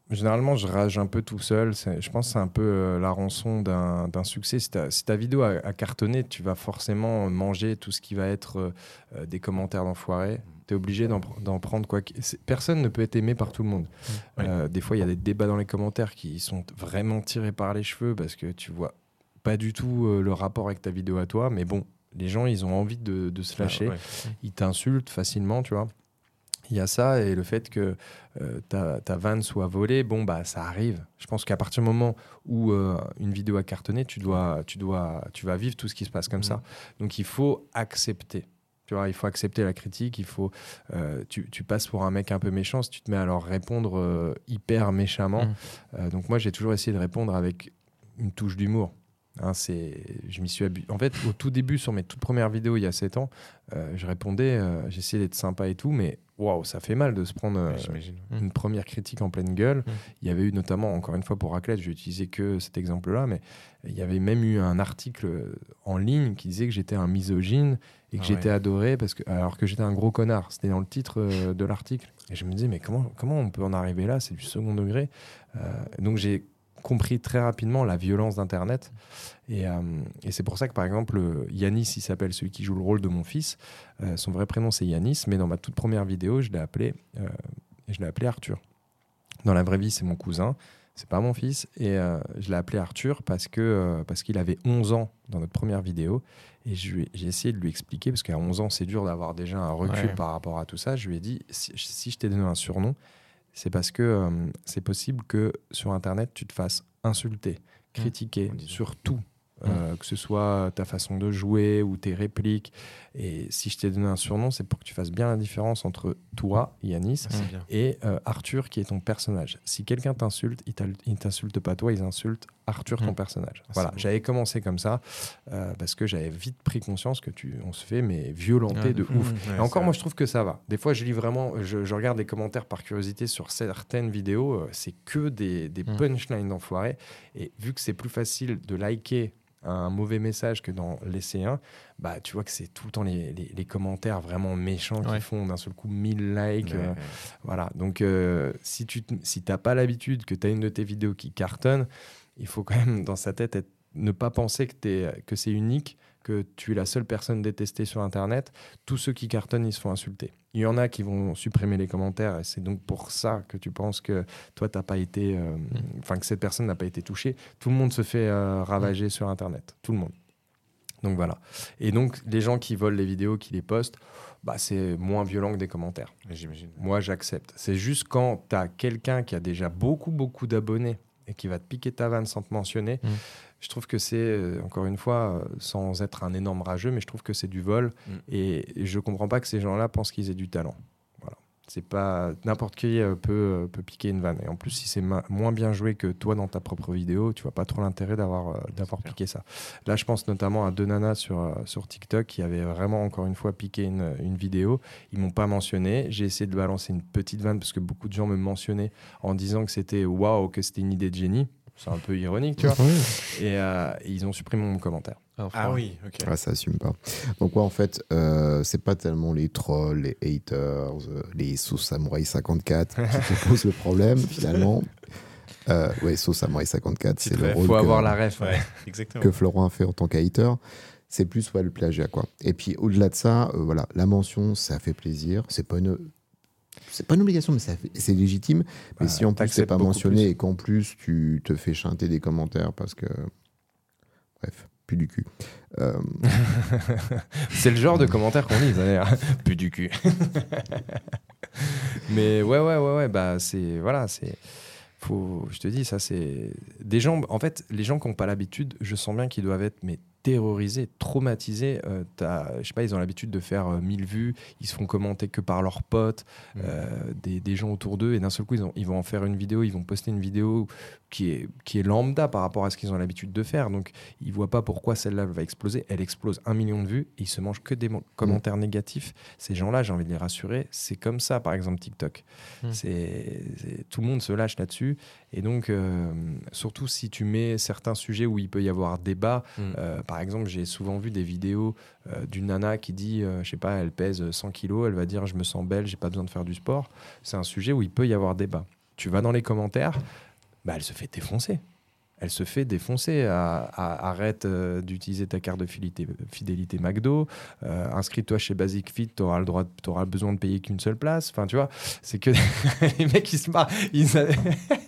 généralement, je rage un peu tout seul. Je pense que c'est un peu euh, la rançon d'un succès. Si ta, si ta vidéo a, a cartonné, tu vas forcément manger tout ce qui va être des commentaires d'enfoirés. Tu es obligé d'en pr- d'en prendre quoi. que- Personne ne peut être aimé par tout le monde.
Ouais.
Euh, des fois, il y a des débats dans les commentaires qui sont vraiment tirés par les cheveux parce que tu vois pas du tout euh, le rapport avec ta vidéo à toi. Mais bon, les gens, ils ont envie de, de se lâcher
Ah, ouais.
ils t'insultent facilement, tu vois. Il y a ça et le fait que euh, ta, ta vanne soit volée, bon bah ça arrive. Je pense qu'à partir du moment où euh, une vidéo a cartonné, tu dois, tu dois, tu vas vivre tout ce qui se passe comme
Mhm.
ça. Donc il faut accepter. Tu vois, il faut accepter la critique. Il faut, euh, tu, tu passes pour un mec un peu méchant si tu te mets à leur répondre euh, hyper méchamment.
Mhm.
Euh, donc moi j'ai toujours essayé de répondre avec une touche d'humour. Hein, c'est, je m'y suis habu- En fait, au tout début, sur mes toutes premières vidéos, il y a 7 ans, je répondais, j'essayais d'être sympa et tout, mais waouh, ça fait mal de se prendre euh,
Ouais,
une première critique en pleine gueule.
Mm.
Il y avait eu notamment, encore une fois pour Raclette, je vais utiliser que cet exemple-là, mais il y avait même eu un article en ligne qui disait que j'étais un misogyne et que
Ah
j'étais
ouais.
adoré parce que, alors que j'étais un gros connard. C'était dans le titre euh, de l'article. Et je me disais, mais comment, comment on peut en arriver là? C'est du second degré. Euh, donc j'ai compris très rapidement la violence d'Internet. Et, euh, et c'est pour ça que, par exemple, Yanis, il s'appelle celui qui joue le rôle de mon fils. Euh, son vrai prénom, c'est Yanis, mais dans ma toute première vidéo, je l'ai appelé, euh, je l'ai appelé Arthur. Dans la vraie vie, c'est mon cousin, c'est pas mon fils. Et je l'ai appelé Arthur parce que parce qu'il avait 11 ans dans notre première vidéo. Et j'ai essayé de lui expliquer, parce qu'à 11 ans, c'est dur d'avoir déjà un recul
Ouais.
par rapport à tout ça. Je lui ai dit, si, si je t'ai donné un surnom, c'est parce que euh, c'est possible que sur Internet, tu te fasses insulter, critiquer
Mmh.
sur tout. Euh, que ce soit ta façon de jouer ou tes répliques. Et si je t'ai donné un surnom, c'est pour que tu fasses bien la différence entre toi, Yanis,
Ah,
et euh, Arthur qui est ton personnage. Si quelqu'un t'insulte, il t'insulte pas toi, il insulte Arthur ton
Mm.
personnage.
Ah,
voilà, j'avais commencé comme ça euh, parce que j'avais vite pris conscience que tu, on se fait mais violenter de ouf.
Ouais,
Et encore, moi, je trouve que ça va. Des fois, je lis vraiment, je, je regarde les commentaires par curiosité sur certaines vidéos. C'est que des, des
Mm.
punchlines d'enfoirés. Et vu que c'est plus facile de liker un mauvais message que d'en laisser un, bah, tu vois que c'est tout le temps les, les- les commentaires vraiment méchants qui font d'un seul coup 1000 likes.
Ouais,
euh,
ouais.
voilà. Donc, euh, si tu si t'as pas l'habitude que tu as une de tes vidéos qui cartonne, il faut quand même, dans sa tête, être- ne pas penser que, que c'est unique, que tu es la seule personne détestée sur Internet. Tous ceux qui cartonnent, ils se font insulter. Il y en a qui vont supprimer les commentaires, et c'est donc pour ça que tu penses que toi, t'as pas été. euh, Enfin, que cette personne n'a pas été touchée. Tout le monde se fait euh, ravager sur Internet. Tout le monde. Donc voilà. Et donc, les gens qui volent les vidéos, qui les postent, bah, c'est moins violent que des commentaires.
J'imagine.
Moi, j'accepte. C'est juste quand tu as quelqu'un qui a déjà beaucoup, beaucoup d'abonnés et qui va te piquer ta vanne sans te mentionner,
Mm.
Je trouve que c'est, euh, encore une fois, euh, sans être un énorme rageux, mais je trouve que c'est du vol.
Mm.
Et, je comprends pas que ces gens-là pensent qu'ils aient du talent. Voilà. C'est pas n'importe qui euh, peut, peut piquer une vanne. Et en plus, si c'est moins bien joué que toi dans ta propre vidéo, tu vois pas trop l'intérêt d'avoir d'avoir piqué ça. Là, je pense notamment à deux nanas sur, sur TikTok qui avaient vraiment, encore une fois, piqué une, une vidéo. Ils m'ont pas mentionné. J'ai essayé de balancer une petite vanne parce que beaucoup de gens me mentionnaient en disant que c'était waouh, que c'était une idée de génie. C'est un peu ironique, tu vois. Et, euh, ils ont supprimé mon commentaire.
Ah oui, ok.
Ah, ça assume pas. Donc, ouais, en fait, euh, c'est pas tellement les trolls, les haters, euh, les sauce samouraï 54 qui te posent le problème, finalement. Euh, ouais, sauce samouraï 54, c'est le rôle
Faut
que,
avoir la ref.
Ouais, exactement.
que Florent a fait en tant qu'hater. C'est plus ouais, le plagiat, quoi. Et puis, au-delà de ça, euh, voilà, la mention, ça fait plaisir. C'est pas une. C'est pas une obligation, mais c'est légitime. mais
Bah,
si en plus c'est pas mentionné
plus.
et qu'en plus tu te fais chanter des commentaires parce que. Bref, plus du cul. Euh,
C'est le genre de commentaire qu'on lit, d'ailleurs. Plus du cul. Mais ouais, ouais, ouais, ouais, bah c'est. Voilà, c'est. Faut, je te dis, ça c'est. Des gens, en fait, les gens qui n'ont pas l'habitude, je sens bien qu'ils doivent être mais terrorisés, traumatisés. Euh, je sais pas, ils ont l'habitude de faire euh, 1000 vues, ils se font commenter que par leurs potes,
Mm.
euh, des, des gens autour d'eux, et d'un seul coup, ils, ont- ils vont en faire une vidéo, ils vont poster une vidéo qui est, qui est lambda par rapport à ce qu'ils ont l'habitude de faire. Donc, ils voient pas pourquoi celle-là va exploser. Elle explose un million de vues, et ils se mangent que des mo- commentaires négatifs. Ces gens-là, j'ai envie de les rassurer, c'est comme ça, par exemple, TikTok.
Mm.
C'est- tout le monde se lâche là-dessus. Et donc, euh, surtout si tu mets certains sujets où il peut y avoir débat,
Mm.
euh, par exemple, j'ai souvent vu des vidéos euh, d'une nana qui dit, je sais pas, elle pèse 100 kilos, elle va dire, je me sens belle, j'ai pas besoin de faire du sport. C'est un sujet où il peut y avoir débat. Tu vas dans les commentaires, bah, elle se fait défoncer. Elle se fait défoncer. À- à- arrête euh, d'utiliser ta carte de fidélité, fidélité McDo. Euh, Inscris-toi chez Basic Fit, tu auras le droit, tu auras besoin de payer qu'une seule place. Enfin, tu vois, c'est que les mecs ils se marrent, ils, a-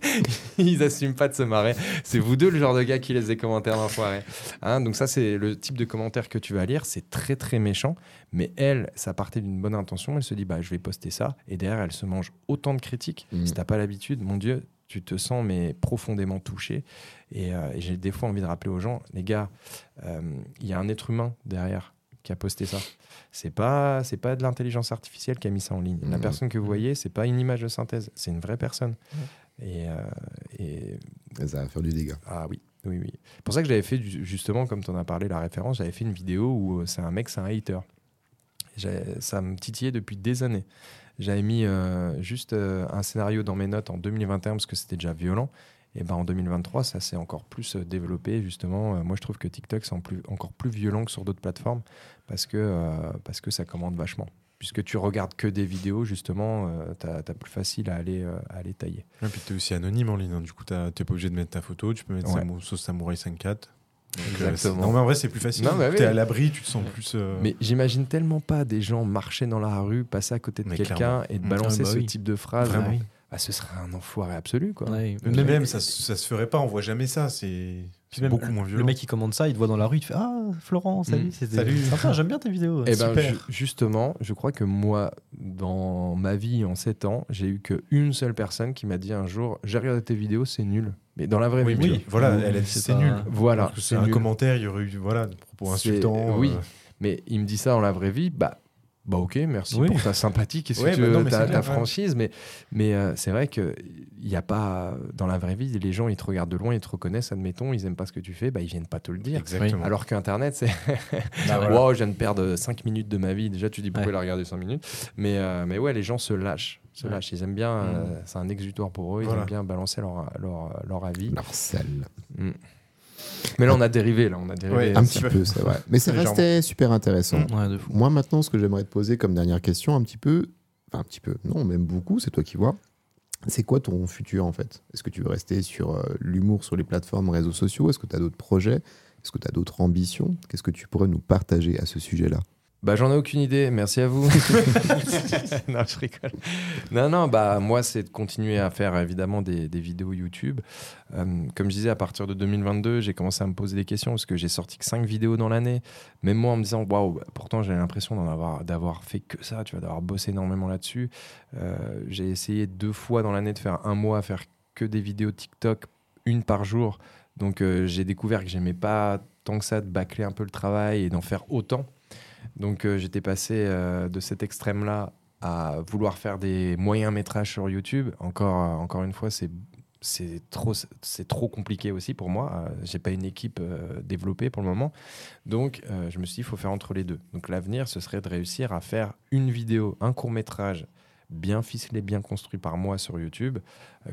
ils assument pas de se marrer. C'est vous deux le genre de gars qui laissent des commentaires d'enfoirés. Hein, donc ça, c'est le type de commentaire que tu vas lire. C'est très très méchant. Mais elle, ça partait d'une bonne intention. Elle se dit, bah, je vais poster ça. Et derrière, elle se mange autant de critiques.
Mm.
Si t'as pas l'habitude, mon Dieu, tu te sens mais profondément touché. Et, euh, et j'ai des fois envie de rappeler aux gens, les gars, euh, il y a un être humain derrière qui a posté ça. C'est pas, c'est pas de l'intelligence artificielle qui a mis ça en ligne. La
Mhm.
personne que vous voyez, c'est pas une image de synthèse, c'est une vraie personne. Et, euh, et
ça va faire du dégât.
ah oui, oui, oui. C'est pour ça que j'avais fait, justement, comme tu en as parlé, la référence, j'avais fait une vidéo où c'est un mec, c'est un hater. Ça me titillait depuis des années. J'avais mis euh, juste euh, un scénario dans mes notes en 2021 parce que c'était déjà violent. Et ben en 2023, ça s'est encore plus euh, développé, justement. Moi, je trouve que TikTok, c'est en plus- encore plus violent que sur d'autres plateformes parce que, euh, parce que ça commande vachement. Puisque tu regardes que des vidéos, justement, t'as as plus facile à aller, à aller tailler.
Et puis tu es aussi anonyme en ligne. hein. Du coup, tu n'es pas obligé de mettre ta photo. Tu peux mettre
Ouais.
Sauce samouraï 54. Euh,
Exactement.
c'est- non, mais en vrai, c'est plus facile.
Non, mais
tu es
oui.
à l'abri, tu te sens plus. euh,
Mais j'imagine tellement pas des gens marcher dans la rue, passer à côté de quelqu'un et de
Mm.
balancer
Ah bah
ce
oui.
type de phrase.
Vraiment.
Ah, ce serait un enfoiré absolu, quoi.
Ouais.
Mais même, ça, ça se ferait pas. On voit jamais ça. C'est
Puis même
beaucoup moins violent.
Le mec qui commande ça, il te voit dans la rue, il te fait Ah, Florent, salut,
Mm.
c'était
Salut.
sympa, j'aime bien tes vidéos.
Eh ben,
Super.
ju- justement, je crois que moi, dans ma vie en 7 ans, j'ai eu qu'une seule personne qui m'a dit un jour J'ai regardé tes vidéos, c'est nul. Mais dans la vraie
Oui,
vie,
oui, voilà,
Oui,
elle a dit
c'est
nul.
voilà,
c'est un
nul.
commentaire, il y aurait eu voilà, des propos insultants.
oui.
euh,
Mais il me dit ça dans la vraie vie, bah, bah ok, merci
Oui.
pour ta sympathie, qu'est-ce
Ouais,
que tu
bah non,
ta,
ouais.
franchise, mais, mais euh, c'est vrai que il y a pas dans la vraie vie, les gens ils te regardent de loin, ils te reconnaissent, admettons, ils aiment pas ce que tu fais, bah ils viennent pas te le dire.
Exactement.
Alors qu'Internet, c'est
Bah,
Wow,
voilà.
je viens de perdre 5 minutes de ma vie. Déjà, tu dis pourquoi
Ouais.
il a regardé 5 minutes. Mais, euh, mais ouais, les gens se lâchent. Se lâchent. Ils aiment bien, euh, c'est un exutoire pour eux. Ils
Voilà.
aiment bien balancer leur, leur, leur avis.
Leur sel.
Mais là, on a dérivé. Là, on a dérivé.
Ouais,
Un petit peu, c'est vrai. Mais ça
Légèrement.
restait super intéressant.
Ouais, de fou.
Moi, maintenant, ce que j'aimerais te poser comme dernière question, un petit peu, enfin un petit peu, non, même beaucoup, c'est toi qui vois. C'est quoi ton futur en fait? Est-ce que tu veux rester sur euh, l'humour sur les plateformes réseaux sociaux? Est-ce que tu as d'autres projets? Est-ce que tu as d'autres ambitions? Qu'est-ce que tu pourrais nous partager à ce sujet-là?
Bah, j'en ai aucune idée. Merci à vous. non, je rigole. Non, non, bah, moi, c'est de continuer à faire évidemment des, des vidéos YouTube. Euh, comme je disais, à partir de 2022, j'ai commencé à me poser des questions parce que j'ai sorti que 5 vidéos dans l'année. Même moi, en me disant, waouh, bah, pourtant, j'ai l'impression d'en avoir, d'avoir fait que ça, tu vois, d'avoir bossé énormément là-dessus. Euh, j'ai essayé deux fois dans l'année de faire un mois à faire que des vidéos TikTok, une par jour. Donc, euh, j'ai découvert que j'aimais pas tant que ça de bâcler un peu le travail et d'en faire autant. Donc euh, j'étais passé euh, de cet extrême-là à vouloir faire des moyens métrages sur YouTube. Encore, euh, encore une fois, c'est c'est trop, c'est trop compliqué aussi pour moi. J'ai pas une équipe développée pour le moment. Donc je me suis dit, il faut faire entre les deux. Donc l'avenir, ce serait de réussir à faire une vidéo, un court métrage bien ficelé, bien construit par moi sur YouTube.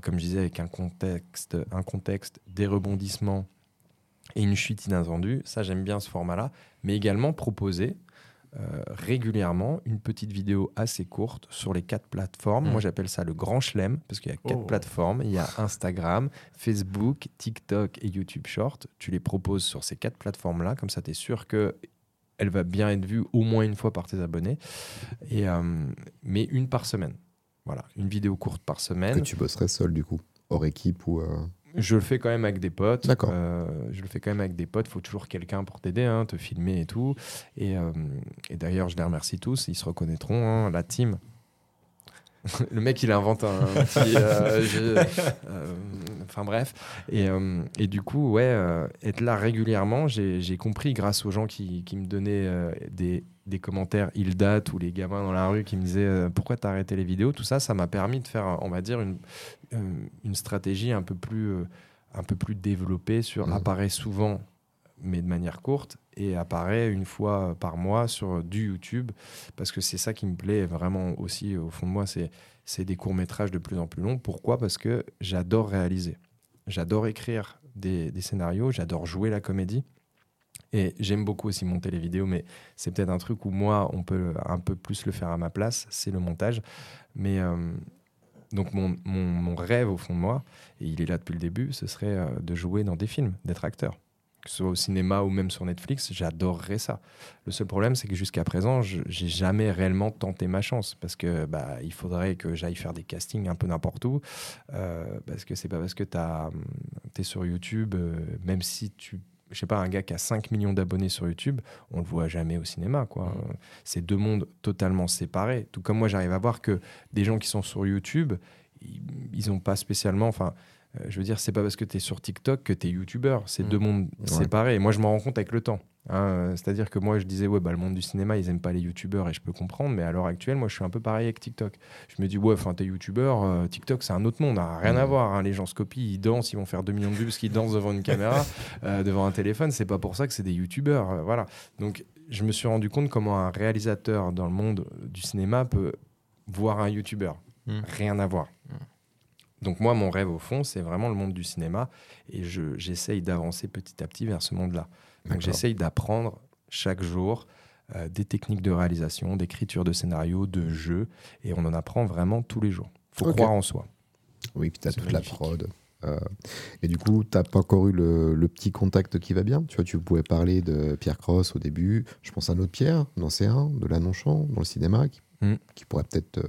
Comme je disais, avec un contexte, un contexte, des rebondissements et une chute inattendue. Ça, j'aime bien ce format-là. Mais également proposer euh, régulièrement une petite vidéo assez courte sur les quatre plateformes.
Mm.
Moi, j'appelle ça le grand chelem parce qu'il y a quatre
Oh.
plateformes. Il y a Instagram, Facebook, TikTok et YouTube Short. Tu les proposes sur ces quatre plateformes-là. Comme ça, tu es sûr que elle va bien être vue au moins une fois par tes abonnés. Et, euh, mais une par semaine. Voilà, une vidéo courte par
Que
semaine.
tu bosserais seul du coup Hors équipe ou. euh,
Je le fais quand même avec des potes.
D'accord.
Euh, je le fais quand même avec des potes. Il faut toujours quelqu'un pour t'aider, hein, te filmer et tout. Et, euh, et d'ailleurs, je les remercie tous. Ils se reconnaîtront, hein, la team. le mec, il invente un petit. euh, Enfin bref. Et, et du coup, ouais, être là régulièrement, j'ai compris grâce aux gens qui, qui me donnaient des, des commentaires il date ou les gamins dans la rue qui me disaient euh, pourquoi t'as arrêté les vidéos? Tout ça, ça m'a permis de faire, on va dire, une, une stratégie un peu plus, euh, un peu plus développée sur
Mhm.
apparaît souvent, mais de manière courte, et apparaît une fois par mois sur du YouTube, parce que c'est ça qui me plaît vraiment aussi au fond de moi, c'est des courts métrages de plus en plus longs. Pourquoi? Parce que j'adore réaliser, j'adore écrire des, des scénarios, j'adore jouer la comédie. Et j'aime beaucoup aussi monter les vidéos, mais c'est peut-être un truc où moi, on peut un peu plus le faire à ma place, c'est le montage. Mais euh, donc mon, mon- rêve au fond de moi, et il est là depuis le début, ce serait euh, de jouer dans des films, d'être acteur. Que ce soit au cinéma ou même sur Netflix, j'adorerais ça. Le seul problème, c'est que jusqu'à présent, j'ai jamais réellement tenté ma chance parce que bah, il faudrait que j'aille faire des castings un peu n'importe où. Euh, parce que c'est pas parce que tu es sur YouTube, euh, même si tu. Je sais pas, un gars qui a 5 millions d'abonnés sur YouTube, on le voit jamais au cinéma. quoi. Euh, C'est deux mondes totalement séparés. Tout comme moi, j'arrive à voir que des gens qui sont sur YouTube, ils- ils ont pas spécialement. Enfin, je veux dire, c'est pas parce que tu es sur TikTok que tu es YouTuber. C'est
Mm.
deux mondes séparés. Et moi, je m'en rends compte avec le temps. hein. Euh, C'est-à-dire que moi, je disais, ouais, bah, le monde du cinéma, ils aiment pas les YouTubers et je peux comprendre. Mais à l'heure actuelle, moi, je suis un peu pareil avec TikTok. Je me dis, ouais, enfin, t'es YouTuber, euh, TikTok, c'est un autre monde. hein, rien à
Mm.
voir. hein. Les gens se copient, ils dansent, ils vont faire 2 millions de vues parce qu'ils dansent devant une caméra, euh, devant un téléphone. C'est pas pour ça que c'est des YouTubers. euh, voilà. Donc, je me suis rendu compte comment un réalisateur dans le monde du cinéma peut voir un YouTuber.
Mm.
Rien à voir. Donc moi, mon rêve au fond, c'est vraiment le monde du cinéma et je- j'essaye d'avancer petit à petit vers ce monde-là. Donc j'essaye d'apprendre chaque jour euh, des techniques de réalisation, d'écriture de scénario, de jeu et on en apprend vraiment tous les jours. faut
Ok.
croire en soi.
Oui, puis tu as toute la prod. Euh, et du coup, tu n'as pas encore eu le, le petit contact qui va bien? Tu vois, tu pouvais parler de Pierre Cross au début. Je pense à un autre Pierre, dans C1, de l'Annonchamp, dans le cinéma, qui
Mm.
qui pourrait peut-être. euh,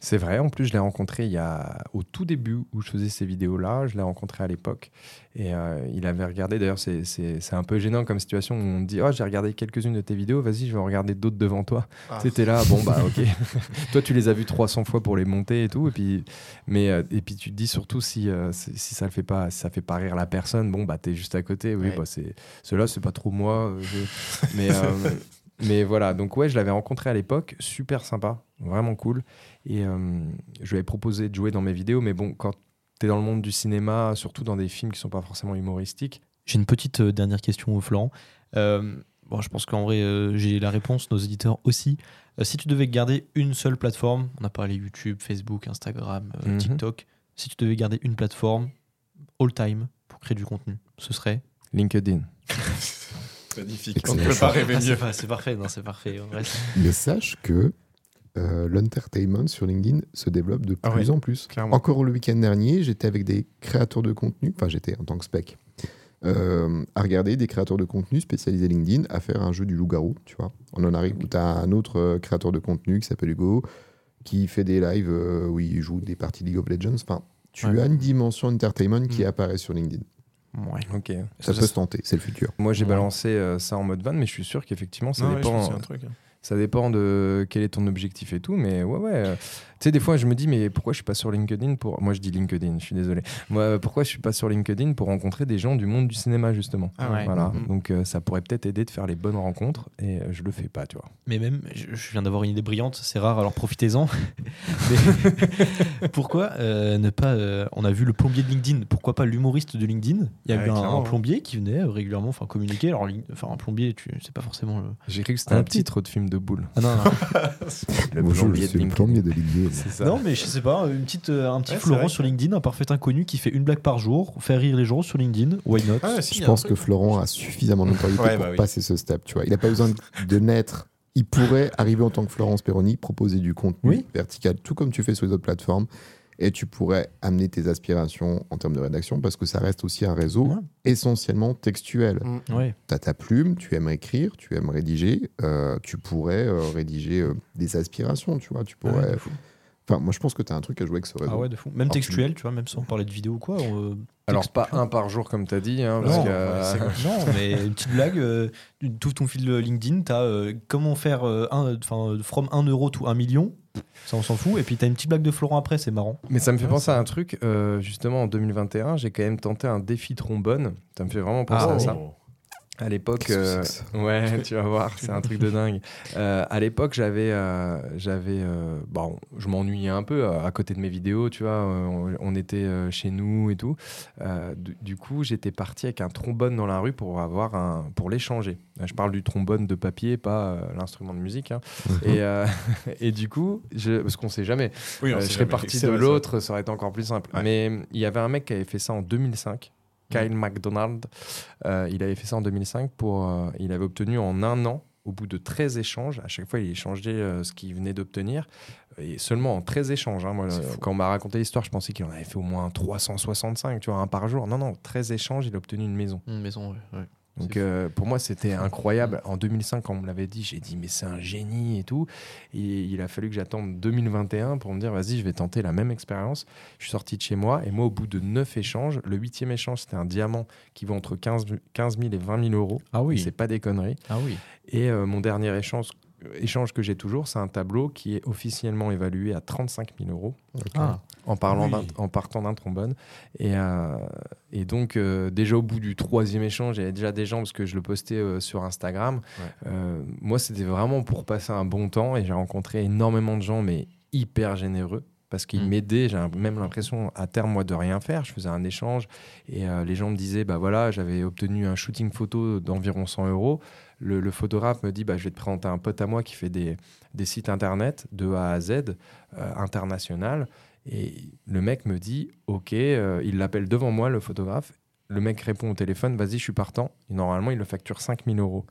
C'est vrai, en plus je l'ai rencontré il y a au tout début où je faisais ces vidéos-là, je l'ai rencontré à l'époque et euh, il avait regardé, d'ailleurs c'est- c'est c'est un peu gênant comme situation où on te dit « Oh j'ai regardé quelques-unes de tes vidéos, vas-y je vais en regarder d'autres devant toi
Ah.
C'était là, bon bah ok. Toi tu les as vus 300 fois pour les monter et tout, et puis, mais, euh, et puis tu te dis surtout si, euh, si si ça le fait pas, si ça fait pas rire la personne, bon bah t'es juste à côté, oui
Ouais.
bah c'est ceux-là c'est pas trop moi, je- mais... mais voilà, donc ouais, je l'avais rencontré à l'époque, super sympa, vraiment cool. Et euh, je lui avais proposé de jouer dans mes vidéos, mais bon, quand tu es dans le monde du cinéma, surtout dans des films qui sont pas forcément humoristiques,
J'ai une petite euh, dernière question, Florent. Euh, bon, je pense qu'en vrai, j'ai la réponse, nos éditeurs aussi. Si tu devais garder une seule plateforme, on a parlé YouTube, Facebook, Instagram,
Mhm.
TikTok, si tu devais garder une plateforme all time pour créer du contenu, ce serait
LinkedIn.
Magnifique.
Excellent
On ne peut pas
choix.
rêver
Ah, c'est
mieux.
pas- c'est parfait, non, c'est parfait.
Mais sache que euh, l'entertainment sur LinkedIn se développe de
Ah
plus
ouais,
en plus.
clairement.
Encore le week-end dernier, j'étais avec des créateurs de contenu, enfin j'étais en tant que spec, euh, à regarder des créateurs de contenu spécialisés LinkedIn à faire un jeu du loup-garou, tu vois. On en arrive où tu as un autre euh, créateur de contenu qui s'appelle Hugo, qui fait des lives où il joue des parties League of Legends. Enfin, tu
Ouais.
as une dimension entertainment qui
Mm.
apparaît sur LinkedIn.
Ouais.
Ok.
Ça,
Ça,
peut se tenter, c'est le futur.
Moi, j'ai
Ouais.
balancé euh, ça en mode van, mais je suis sûr qu'effectivement, ça,
Non, ouais, je
dépend,
pense que c'est un truc. hein.
ça dépend de quel est ton objectif et tout. Mais ouais, ouais. Tu sais, des fois, je me dis, mais pourquoi je suis pas sur LinkedIn pour. Moi, je dis LinkedIn, je suis désolé. Moi, euh, pourquoi je suis pas sur LinkedIn pour rencontrer des gens du monde du cinéma, justement?
Ah
ouais.
Voilà.
Mhm.
Donc, euh, ça pourrait peut-être aider de faire les bonnes rencontres et euh, je le fais pas, tu vois.
Mais même, je, viens d'avoir une idée brillante, c'est rare, alors profitez-en. Mais pourquoi euh, ne pas. euh, on a vu le plombier de LinkedIn, pourquoi pas l'humoriste de LinkedIn? Il y a
Ouais,
eu un, plombier qui venait régulièrement enfin, communiquer. Alors, enfin, un plombier, tu c'est pas forcément le.
J'ai cru que c'était
Un
titre de film de boule.
Ah non, non.
Le
Bonjour, je
de
suis le plombier de LinkedIn.
Ça.
non, mais je sais pas, une petite, euh, un petit
Ouais, c'est
Florent
vrai.
sur LinkedIn, un parfait inconnu qui fait une blague par jour, faire rire les gens sur LinkedIn, why not?
Ah, si, il y
Je
a
pense que
truc.
Florent a suffisamment de notoriété
Ouais,
pour
bah oui.
passer ce step. Tu vois, il n'a pas besoin de- de naître. Il pourrait arriver en tant que Florence Perroni, proposer du contenu
Oui.
vertical, tout comme tu fais sur les autres plateformes, et tu pourrais amener tes aspirations en termes de rédaction, parce que ça reste aussi un réseau
Ouais.
essentiellement textuel.
Mm.
Ouais.
Tu as ta plume, tu aimes écrire, tu aimes rédiger, euh, tu pourrais euh, rédiger euh, des aspirations, tu vois. Tu
Ouais,
pourrais. Enfin, moi, je pense que tu as un truc à jouer avec ce réseau.
Ah ouais, de fou. Même textuel, tu vois, même sans parler de vidéo ou quoi. on, euh,
Alors, pas un par jour, comme tu as dit. hein, parce
Non,
que,
ouais,
euh.
Non, mais une petite blague. Euh, tu ouvres ton fil LinkedIn, tu as comment faire euh, un, enfin, from 1 euro to 1 million. Ça, on s'en fout. Et puis, tu as une petite blague de Florent après, c'est marrant.
Mais ça me fait
Ouais,
penser à un truc, euh, justement en 2021, j'ai quand même tenté un défi trombone. Ça me fait vraiment penser
Ah,
à
oui.
ça. À l'époque, euh, ouais, tu vas voir, c'est un truc de dingue. Euh, à l'époque, j'avais, euh, j'avais, euh, bon, je m'ennuyais un peu à côté de mes vidéos, tu vois. on, on était chez nous et tout. Du, du coup, j'étais parti avec un trombone dans la rue pour avoir un, pour l'échanger. Je parle du trombone de papier, pas l'instrument de musique. hein. et, euh, et du coup, je, parce qu'on sait jamais.
Oui, on
je serais parti de l'autre, ça aurait été encore plus simple.
Ouais.
Mais il y avait un mec qui avait fait ça en 2005, Kyle. McDonald. Euh, il avait fait ça en 2005 pour. euh, il avait obtenu en un an, au bout de 13 échanges, à chaque fois il échangeait euh, ce qu'il venait d'obtenir, et seulement en 13 échanges. hein. Moi, quand on m'a raconté l'histoire, je pensais qu'il en avait fait au moins 365, tu vois, un par jour. Non, non, 13 échanges, il a obtenu une maison.
Une maison, ouais.
Donc euh, pour moi c'était incroyable. En 2005 quand on me l'avait dit, j'ai dit mais c'est un génie et tout. Et il a fallu que j'attende 2021 pour me dire vas-y je vais tenter la même expérience. Je suis sorti de chez moi et moi au bout de 9 échanges, le huitième échange c'était un diamant qui vaut entre 15, 15 000 et 20 000 euros.
Ah oui.
C'est pas des conneries.
Ah oui.
Et euh, mon dernier échange, échange que j'ai toujours, c'est un tableau qui est officiellement évalué à 35 000 euros
Ah.
en, parlant
Oui.
d'un- en partant d'un trombone. Et, euh, et donc, euh, déjà au bout du troisième échange, j'avais déjà des gens parce que je le postais euh, sur Instagram.
Ouais.
Euh, moi, c'était vraiment pour passer un bon temps et j'ai rencontré énormément de gens, mais hyper généreux. Parce qu'ils
Mm.
m'aidaient, j'ai même l'impression à terme moi de rien faire. Je faisais un échange et euh, les gens me disaient bah voilà, j'avais obtenu un shooting photo d'environ 100 euros. Le, le photographe me dit bah, je vais te présenter un pote à moi qui fait des, des sites internet de A à Z euh, international. Et le mec me dit, OK, euh, il l'appelle devant moi, le photographe. Le mec répond au téléphone, vas-y, je suis partant. Et normalement, il le facture 5000 euros.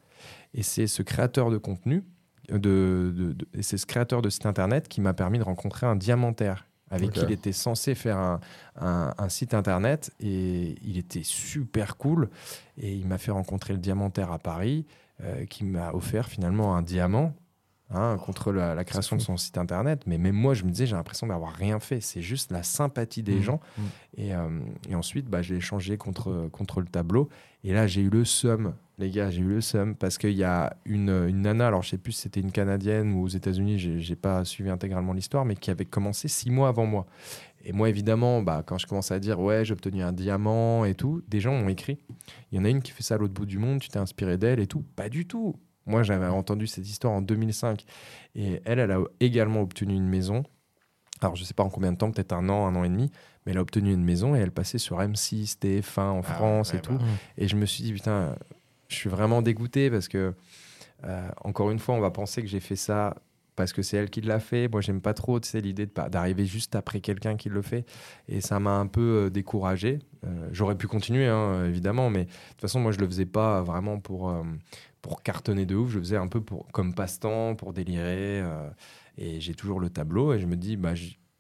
Et c'est ce créateur de contenu, de, de- c'est ce créateur de site internet qui m'a permis de rencontrer un diamantaire avec qui il était censé faire un, un- un site internet. Et il était super cool. Et il m'a fait rencontrer le diamantaire à Paris, euh, qui m'a offert finalement un diamant hein, contre la, la création de son site internet. Mais même moi, je me disais, j'ai l'impression d'avoir rien fait. C'est juste la sympathie des
Mhm.
gens. Et, euh, et ensuite, bah, je l'ai changé contre, contre le tableau. Et là, j'ai eu le seum, les gars, j'ai eu le seum parce qu'il y a une, une nana, alors je sais plus si c'était une Canadienne ou aux États-Unis, j'ai pas suivi intégralement l'histoire, mais qui avait commencé six mois avant moi. Et moi, évidemment, bah, quand je commence à dire ouais, j'ai obtenu un diamant et tout, des gens m'ont écrit. Il y en a une qui fait ça à l'autre bout du monde, tu t'es inspiré d'elle et tout. Pas du tout. Moi, j'avais entendu cette histoire en 2005. Et elle, elle a également obtenu une maison. Alors, je sais pas en combien de temps, peut-être un an, un an et demi, mais elle a obtenu une maison et elle passait sur M6, TF1 en
Ah,
France
ouais,
et tout.
bah.
Et je me suis dit, putain, je suis vraiment dégoûté parce que, euh, encore une fois, on va penser que j'ai fait ça parce que c'est elle qui l'a fait. Moi, j'aime pas trop, tu l'idée d'arriver juste après quelqu'un qui le fait. Et ça m'a un peu euh, découragé. Euh, J'aurais pu continuer, hein, évidemment, mais de toute façon, moi, je le faisais pas vraiment pour, euh, pour cartonner de ouf. Je le faisais un peu pour, comme passe-temps, pour délirer. et j'ai toujours le tableau et je me dis, bah,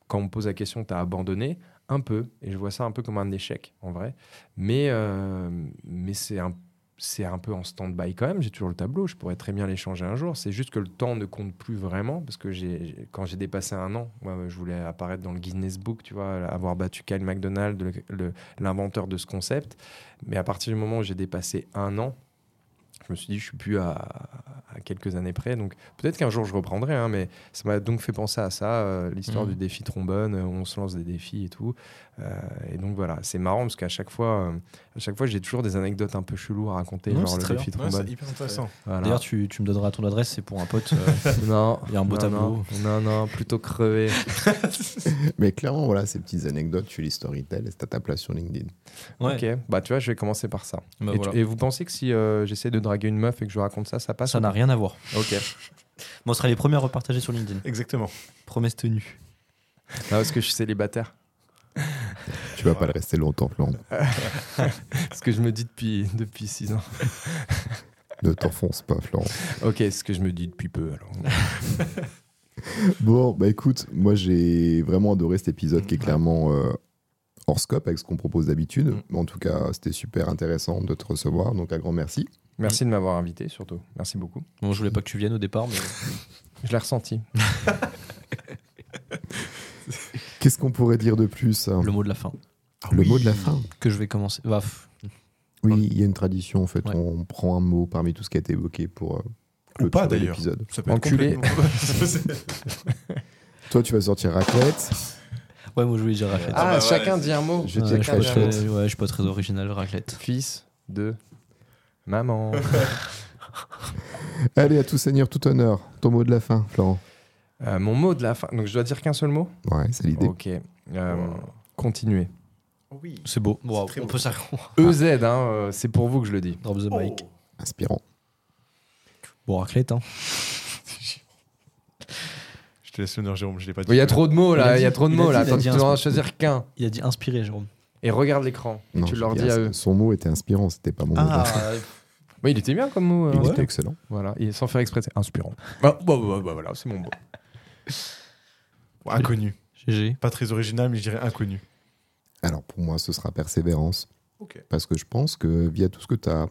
quand on me pose la question, tu as abandonné un peu. Et je vois ça un peu comme un échec, en vrai. Mais, mais c'est un, c'est un peu en stand-by quand même. J'ai toujours le tableau. Je pourrais très bien les changer un jour. C'est juste que le temps ne compte plus vraiment. Parce que j'ai, quand j'ai dépassé un an, moi, je voulais apparaître dans le Guinness Book, tu vois, avoir battu Kyle McDonald, le- l'inventeur de ce concept. Mais à partir du moment où j'ai dépassé un an, je me suis dit, je suis plus à quelques années près. Donc peut-être qu'un jour je reprendrai, hein, mais ça m'a donc fait penser à ça, euh, l'histoire
Mhm.
du défi trombone, euh, où on se lance des défis et tout. Euh, et donc voilà, c'est marrant parce qu'à chaque fois, euh, à chaque fois j'ai toujours des anecdotes un peu cheloues à raconter,
Non,
genre
c'est
le défi trombone.
c'est hyper intéressant.
Voilà.
D'ailleurs, tu, tu me donneras ton adresse, c'est pour un pote. euh,
non,
il y a un beau
non,
tableau.
Non, non, non, plutôt crevé.
Mais clairement, voilà, ces petites anecdotes, tu les storytell et c'est à ta place sur LinkedIn.
ouais.
Ok, bah tu vois, je vais commencer par ça.
Bah,
et, tu-
voilà.
et vous pensez que si euh, j'essaie de draguer une meuf et que je raconte ça, ça passe
Ça n'a rien à voir.
Ok.
On sera les premiers à repartager sur LinkedIn.
Exactement.
Promesse tenue.
Ah, parce que je suis célibataire.
Tu vas pas le rester longtemps, Florent.
ce que je me dis depuis, depuis six ans.
Ne t'enfonce pas, Florent.
Ok, ce que je me dis depuis peu alors.
Bon, bah écoute, moi j'ai vraiment adoré cet épisode qui est clairement euh, hors scope avec ce qu'on propose d'habitude.
Mm.
En tout cas, c'était super intéressant de te recevoir, donc un grand merci.
Merci de m'avoir invité surtout. Merci beaucoup.
Bon, je voulais pas que tu viennes au départ, mais
Je l'ai ressenti.
Qu'est-ce qu'on pourrait dire de plus hein?
Le mot de la fin.
Le mot de la fin
Que je vais commencer. Bah,
Oui, il y a une tradition en fait,
Ouais.
on prend un mot parmi tout ce qui a été évoqué pour euh,
Ou pas, d'ailleurs.
Enculé.
Toi, tu vas sortir raclette.
Ouais, moi je voulais dire raclette.
Ah, bah,
chacun
ouais,
dit un mot.
Je
Ouais, je, suis pas très, je suis pas très original, raclette.
Fils de maman.
Allez, à tout seigneur, tout honneur. Ton mot de la fin, Florent.
Euh, mon mot de la fin. Donc je dois dire qu'un seul mot?
Ouais, c'est l'idée.
Ok. Euh,
Wow.
Continuer.
Oui.
C'est beau. Bon,
très
on
beau.
peut s'arrêter.
EZ, hein, euh, c'est pour vous que je le dis.
Drop the mic.
Inspirant.
Bon, raclette, hein.
Je te laisse l'honneur, Jérôme, je l'ai pas dit.
Il y a trop de mots là, il y a trop de mots là.
il a
Attends,
dit
tu dois choisir qu'un.
Il a dit inspiré, Jérôme.
Et regarde l'écran. Tu leur
dis
à eux.
Son mot était inspirant, c'était pas mon mot
Oui, il était bien comme mot.
Il
hein.
était excellent.
Voilà, et sans faire exprès, c'est inspirant. Bah, bah, bah, bah, voilà, c'est mon mot.
Inconnu.
GG.
Pas très original, mais je dirais inconnu.
Alors pour moi, ce sera persévérance. Parce que je pense que via tout ce que tu as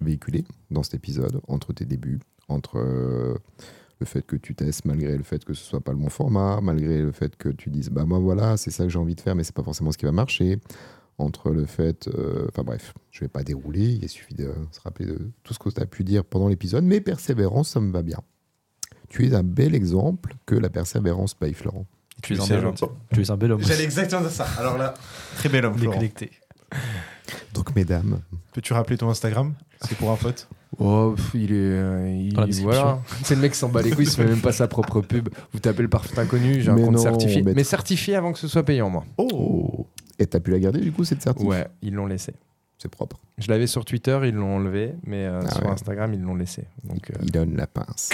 véhiculé dans cet épisode, entre tes débuts, entre euh, le fait que tu testes malgré le fait que ce soit pas le bon format, malgré le fait que tu dises bah moi voilà, c'est ça que j'ai envie de faire, mais c'est pas forcément ce qui va marcher, entre le fait, euh, enfin bref, je vais pas dérouler, il suffit de se rappeler de tout ce que tu as pu dire pendant l'épisode, mais persévérance, ça me va bien. Tu es un bel exemple que la persévérance paye, Florent.
Tu es un bel homme. Tu es un bel homme.
J'allais exactement dire ça. Alors là, très bel homme.
Déconnecté.
Donc mesdames,
Peux-tu rappeler ton Instagram? C'est pour un pote
Oh, pff, il est. euh, il-
Dans la description.
voilà. C'est le mec qui s'en bat les couilles, il se fait même pas sa propre pub. Vous tapez le parfait inconnu, j'ai un
Mais
compte
non,
certifié.
mais-
Mais certifié avant que ce soit payant, moi.
oh. Et t'as pu la garder du coup cette certif
Ouais, ils l'ont laissé.
C'est propre.
Je l'avais sur Twitter, ils l'ont enlevé, mais euh,
Ah
sur
ouais.
Instagram, ils l'ont laissé. Donc, euh,
Il donne la pince.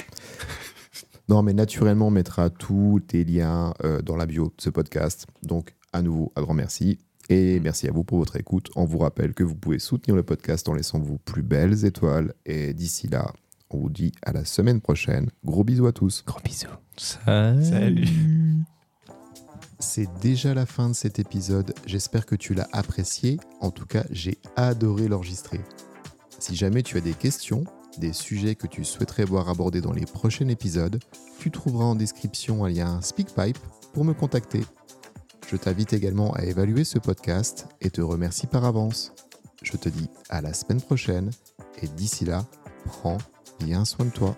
non, mais naturellement, on mettra tous tes liens euh, dans la bio de ce podcast. Donc, à nouveau, un grand merci. Et merci à vous pour votre écoute. On vous rappelle que vous pouvez soutenir le podcast en laissant vos plus belles étoiles. Et d'ici là, on vous dit à la semaine prochaine. Gros bisous à tous.
gros bisous.
Salut.
C'est déjà la fin de cet épisode. J'espère que tu l'as apprécié. En tout cas, j'ai adoré l'enregistrer. Si jamais tu as des questions, des sujets que tu souhaiterais voir abordés dans les prochains épisodes, tu trouveras en description un lien SpeakPipe pour me contacter. Je t'invite également à évaluer ce podcast et te remercie par avance. Je te dis à la semaine prochaine et d'ici là, prends bien soin de toi.